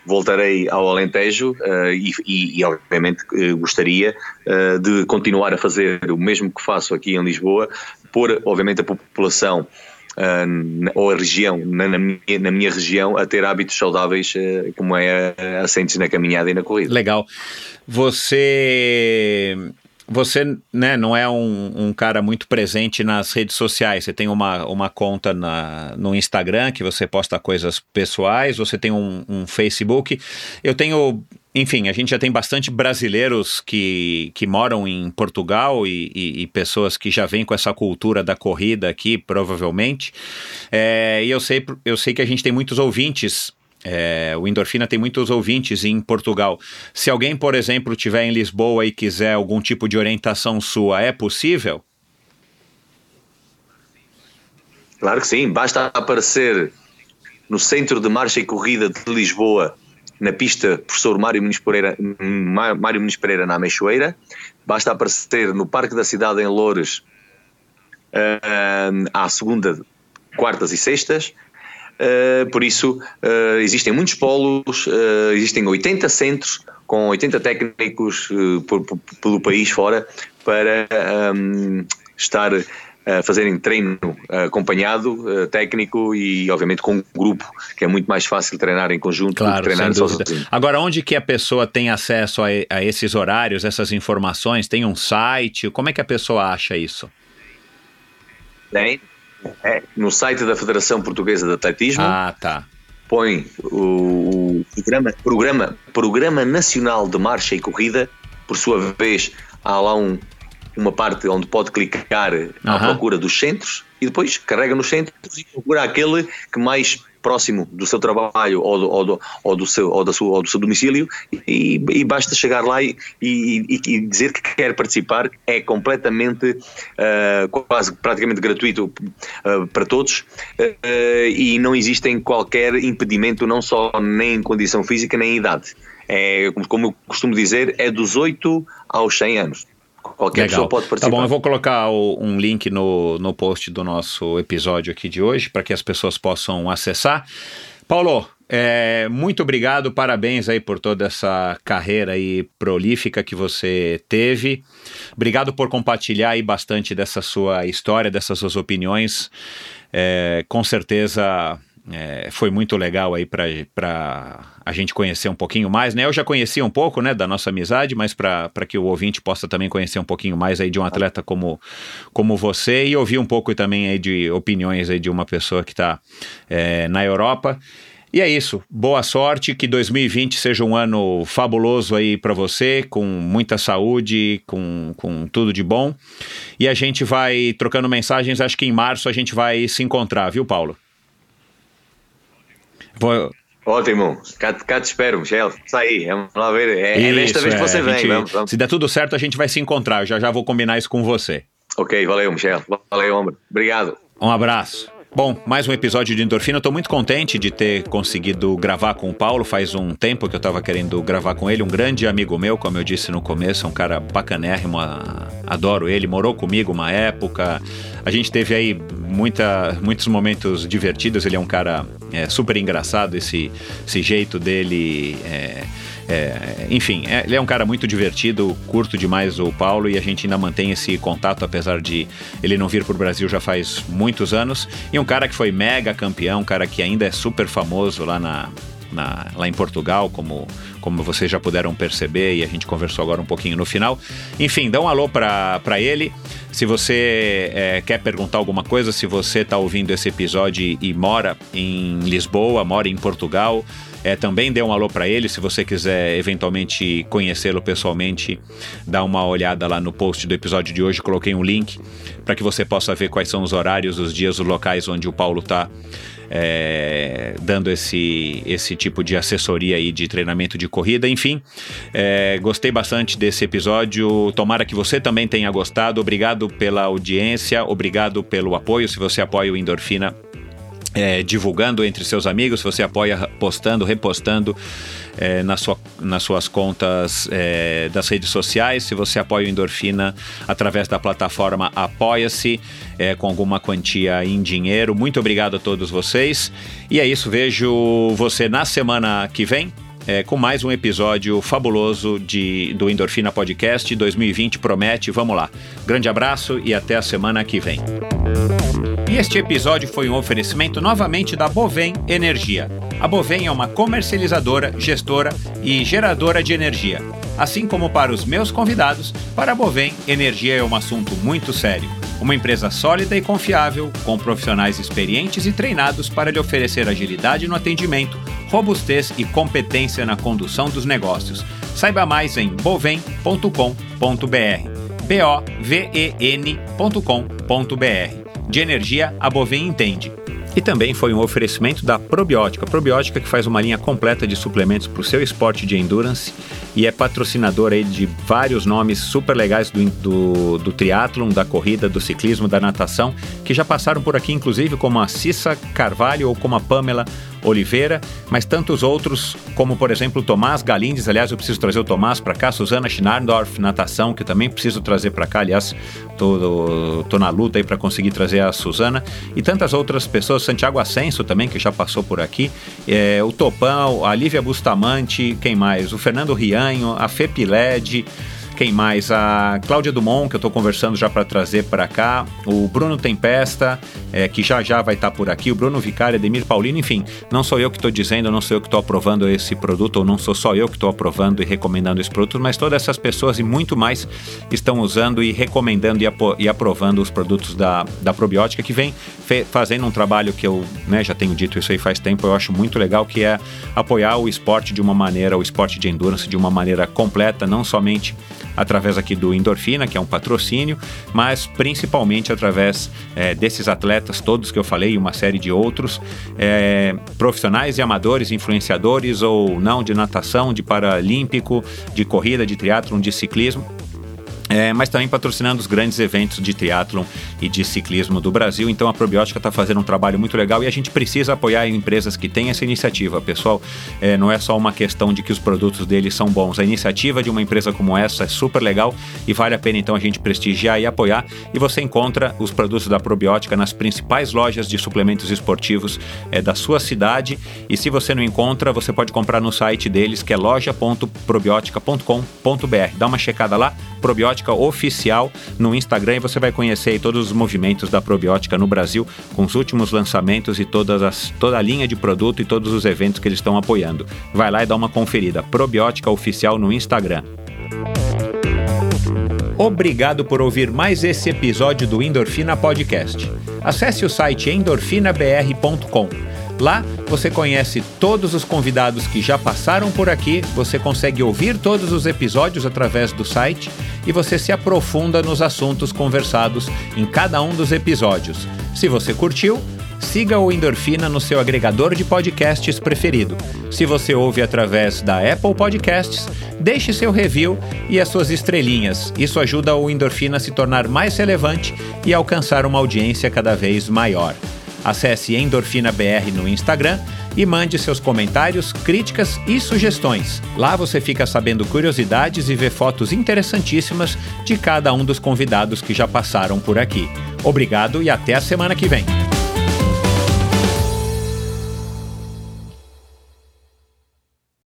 voltarei ao Alentejo uh, e, e, obviamente uh, gostaria uh, de continuar a fazer o mesmo que faço aqui em Lisboa, pôr obviamente a população uh, na- ou a região, na, na minha, na minha região, a ter hábitos saudáveis como é assentes na caminhada e na corrida. Legal. Você. Você né, não é um, um cara muito presente nas redes sociais. Você tem uma, uma conta na, no Instagram que você posta coisas pessoais, você tem um, um Facebook. Eu tenho. Enfim, a gente já tem bastante brasileiros que, que moram em Portugal e, e- e pessoas que já vêm com essa cultura da corrida aqui, provavelmente. É, e eu sei, eu sei que a gente tem muitos ouvintes é, o Endorfina tem muitos ouvintes em Portugal. Se alguém, por exemplo, estiver em Lisboa e quiser algum tipo de orientação sua, é possível? Claro que sim, basta aparecer no Centro de Marcha e Corrida de Lisboa, na pista Professor Mário Muniz Pereira, Má- Mário Muniz Pereira na Ameixoeira, basta aparecer no Parque da Cidade em Loures ah, à segunda, quartas e sextas. Uh, por isso, uh, existem muitos polos, uh, existem 80 centros com 80 técnicos por- por- pelo país fora para um, estar a fazerem treino acompanhado, técnico e, obviamente, com um grupo, que é muito mais fácil treinar em conjunto do que Claro, treinar sozinho. Agora, onde que a pessoa tem acesso a, a esses horários, essas informações? Tem um site? Como é que a pessoa acha isso? Tem, é, no site da Federação Portuguesa de Atletismo, Ah, tá. põe o, programa, programa, programa Nacional de Marcha e Corrida, por sua vez há lá um- uma parte onde pode clicar à procura dos centros e depois carrega nos centros e procura aquele que mais próximo do seu trabalho ou do, ou do, ou do, seu, ou da sua, ou do seu domicílio e, e basta chegar lá e, e- e- dizer que quer participar. É completamente ah, quase praticamente gratuito ah, para todos ah, e não existem qualquer impedimento não só nem em condição física nem em idade. É, como eu costumo dizer é dos 8 aos 100 anos qualquer pessoa pode Tá participar bom, eu vou colocar o- um link no, no post do nosso episódio aqui de hoje para que as pessoas possam acessar. Paulo, é, muito obrigado, parabéns aí por toda essa carreira aí prolífica que você teve. Obrigado por compartilhar aí bastante dessa sua história, dessas suas opiniões. É, com certeza é, foi muito legal aí para a gente conhecer um pouquinho mais, né? Eu já conhecia um pouco, né, da nossa amizade, mas para que o ouvinte possa também conhecer um pouquinho mais aí de um atleta como, como você e ouvir um pouco também aí de opiniões aí de uma pessoa que está na Europa. E é isso. Boa sorte, que 2020 seja um ano fabuloso aí para você, com muita saúde, com, com tudo de bom. E a gente vai trocando mensagens, acho que em março a gente vai se encontrar, viu, Paulo? Vou, Ótimo, cá, cá te espero, Michel. Isso aí, vamos lá ver. É, é desta Isso, vez que é, você a vem. gente- Vamos, vamos. Se der tudo certo, a gente vai se encontrar. Eu já já vou combinar isso com você. Ok, valeu, Michel. Valeu, homem. Obrigado. Um abraço. Bom, mais um episódio de Endorfina. Tô muito contente de ter conseguido gravar com o Paulo. Faz um tempo que eu tava querendo gravar com ele. Um grande amigo meu, como eu disse no começo, um cara bacanérrimo. Adoro ele. Morou comigo uma época. A gente teve aí muita, muitos momentos divertidos. Ele é um cara é, super engraçado. Esse, esse jeito dele. é, é, enfim, é- ele é um cara muito divertido, curto demais o Paulo e a gente ainda mantém esse contato, apesar de ele não vir para o Brasil já faz muitos anos. E um cara que foi mega campeão, um cara que ainda é super famoso lá na. Na- lá em Portugal, como, como vocês já puderam perceber, e a gente conversou agora um pouquinho no final. Enfim, dá um alô para ele. Se você é, quer perguntar alguma coisa, se você está ouvindo esse episódio e, mora em Lisboa, mora em Portugal, é, também dê um alô para ele. Se você quiser eventualmente conhecê-lo pessoalmente, dá uma olhada lá no post do episódio de hoje. Coloquei um link para que você possa ver quais são os horários, os dias, os locais onde o Paulo está é, dando esse, esse tipo de assessoria aí de treinamento de corrida. Enfim, é, gostei bastante desse episódio. Tomara que você também tenha gostado. Obrigado pela audiência, obrigado pelo apoio. Se você apoia o Endorfina, é, divulgando entre seus amigos, você apoia postando, repostando é, na sua, nas suas contas é, das redes sociais, se você apoia o Endorfina através da plataforma Apoia-se, é, com alguma quantia em dinheiro. Muito obrigado a todos vocês. E é isso, vejo você na semana que vem. É, com mais um episódio fabuloso de, do Endorfina Podcast 2020 promete. Vamos lá. Grande abraço e até a semana que vem. E este episódio foi um oferecimento novamente da Bovem Energia. A Bovem é uma comercializadora, gestora e geradora de energia. Assim como para os meus convidados, para a Bovem, energia é um assunto muito sério. Uma empresa sólida e confiável, com profissionais experientes e treinados para lhe oferecer agilidade no atendimento, robustez e competência na condução dos negócios. Saiba mais em bovem.com.br. B-O-V-E-N.com.br de energia, a Bovem entende. E também foi um oferecimento da Probiótica. Probiótica que faz uma linha completa de suplementos para o seu esporte de endurance e é patrocinador aí de vários nomes super legais do, do, do triatlon, da corrida, do ciclismo, da natação, que já passaram por aqui, inclusive como a Cissa Carvalho ou como a Pamela Oliveira, mas tantos outros, como por exemplo o Tomás Galindes. Aliás, eu preciso trazer o Tomás para cá, Susana Schnarndorf, natação, que eu também preciso trazer para cá. Aliás, tô, tô na luta aí para conseguir trazer a Susana e tantas outras pessoas. Santiago Ascenso também, que já passou por aqui, é, o Topão, a Lívia Bustamante, quem mais? O Fernando Rianho, a Fepiled. Quem mais? A Cláudia Dumont, que eu estou conversando já para trazer para cá. O Bruno Tempesta, é, que já já vai estar tá por aqui. O Bruno Vicário, Ademir Paulino, enfim. Não sou eu que estou dizendo, não sou eu que estou aprovando esse produto, ou não sou só eu que estou aprovando e recomendando esse produto, mas todas essas pessoas e muito mais estão usando e recomendando e, e aprovando os produtos da, da probiótica, que vem fazendo um trabalho que eu né, já tenho dito isso aí faz tempo, eu acho muito legal, que é apoiar o esporte de uma maneira, o esporte de endurance de uma maneira completa, não somente através aqui do Endorfina, que é um patrocínio, mas principalmente através é, desses atletas todos que eu falei e uma série de outros, é, profissionais e amadores, influenciadores ou não de natação, de paralímpico, de corrida, de triatlon, de ciclismo é, mas também patrocinando os grandes eventos de triatlon e de ciclismo do Brasil. Então a Probiótica está fazendo um trabalho muito legal e a gente precisa apoiar empresas que têm essa iniciativa. Pessoal, é, não é só uma questão de que os produtos deles são bons. A iniciativa de uma empresa como essa é super legal e vale a pena então a gente prestigiar e apoiar. E você encontra os produtos da Probiótica nas principais lojas de suplementos esportivos é, da sua cidade. E se você não encontra, você pode comprar no site deles que é loja.probiotica.com.br. Dá uma checada lá, Probiótica Oficial no Instagram e você vai conhecer todos os movimentos da Probiótica no Brasil, com os últimos lançamentos e todas as, toda a linha de produto e todos os eventos que eles estão apoiando. Vai lá e dá uma conferida. Probiótica Oficial no Instagram. Obrigado por ouvir mais esse episódio do Endorfina Podcast. Acesse o site endorfinabr.com Lá você conhece todos os convidados que já passaram por aqui, você consegue ouvir todos os episódios através do site e você se aprofunda nos assuntos conversados em cada um dos episódios. Se você curtiu, siga o Endorfina no seu agregador de podcasts preferido. Se você ouve através da Apple Podcasts, deixe seu review e as suas estrelinhas. Isso ajuda o Endorfina a se tornar mais relevante e alcançar uma audiência cada vez maior. Acesse Endorfina BR no Instagram e mande seus comentários, críticas e sugestões. Lá você fica sabendo curiosidades e vê fotos interessantíssimas de cada um dos convidados que já passaram por aqui. Obrigado e até a semana que vem.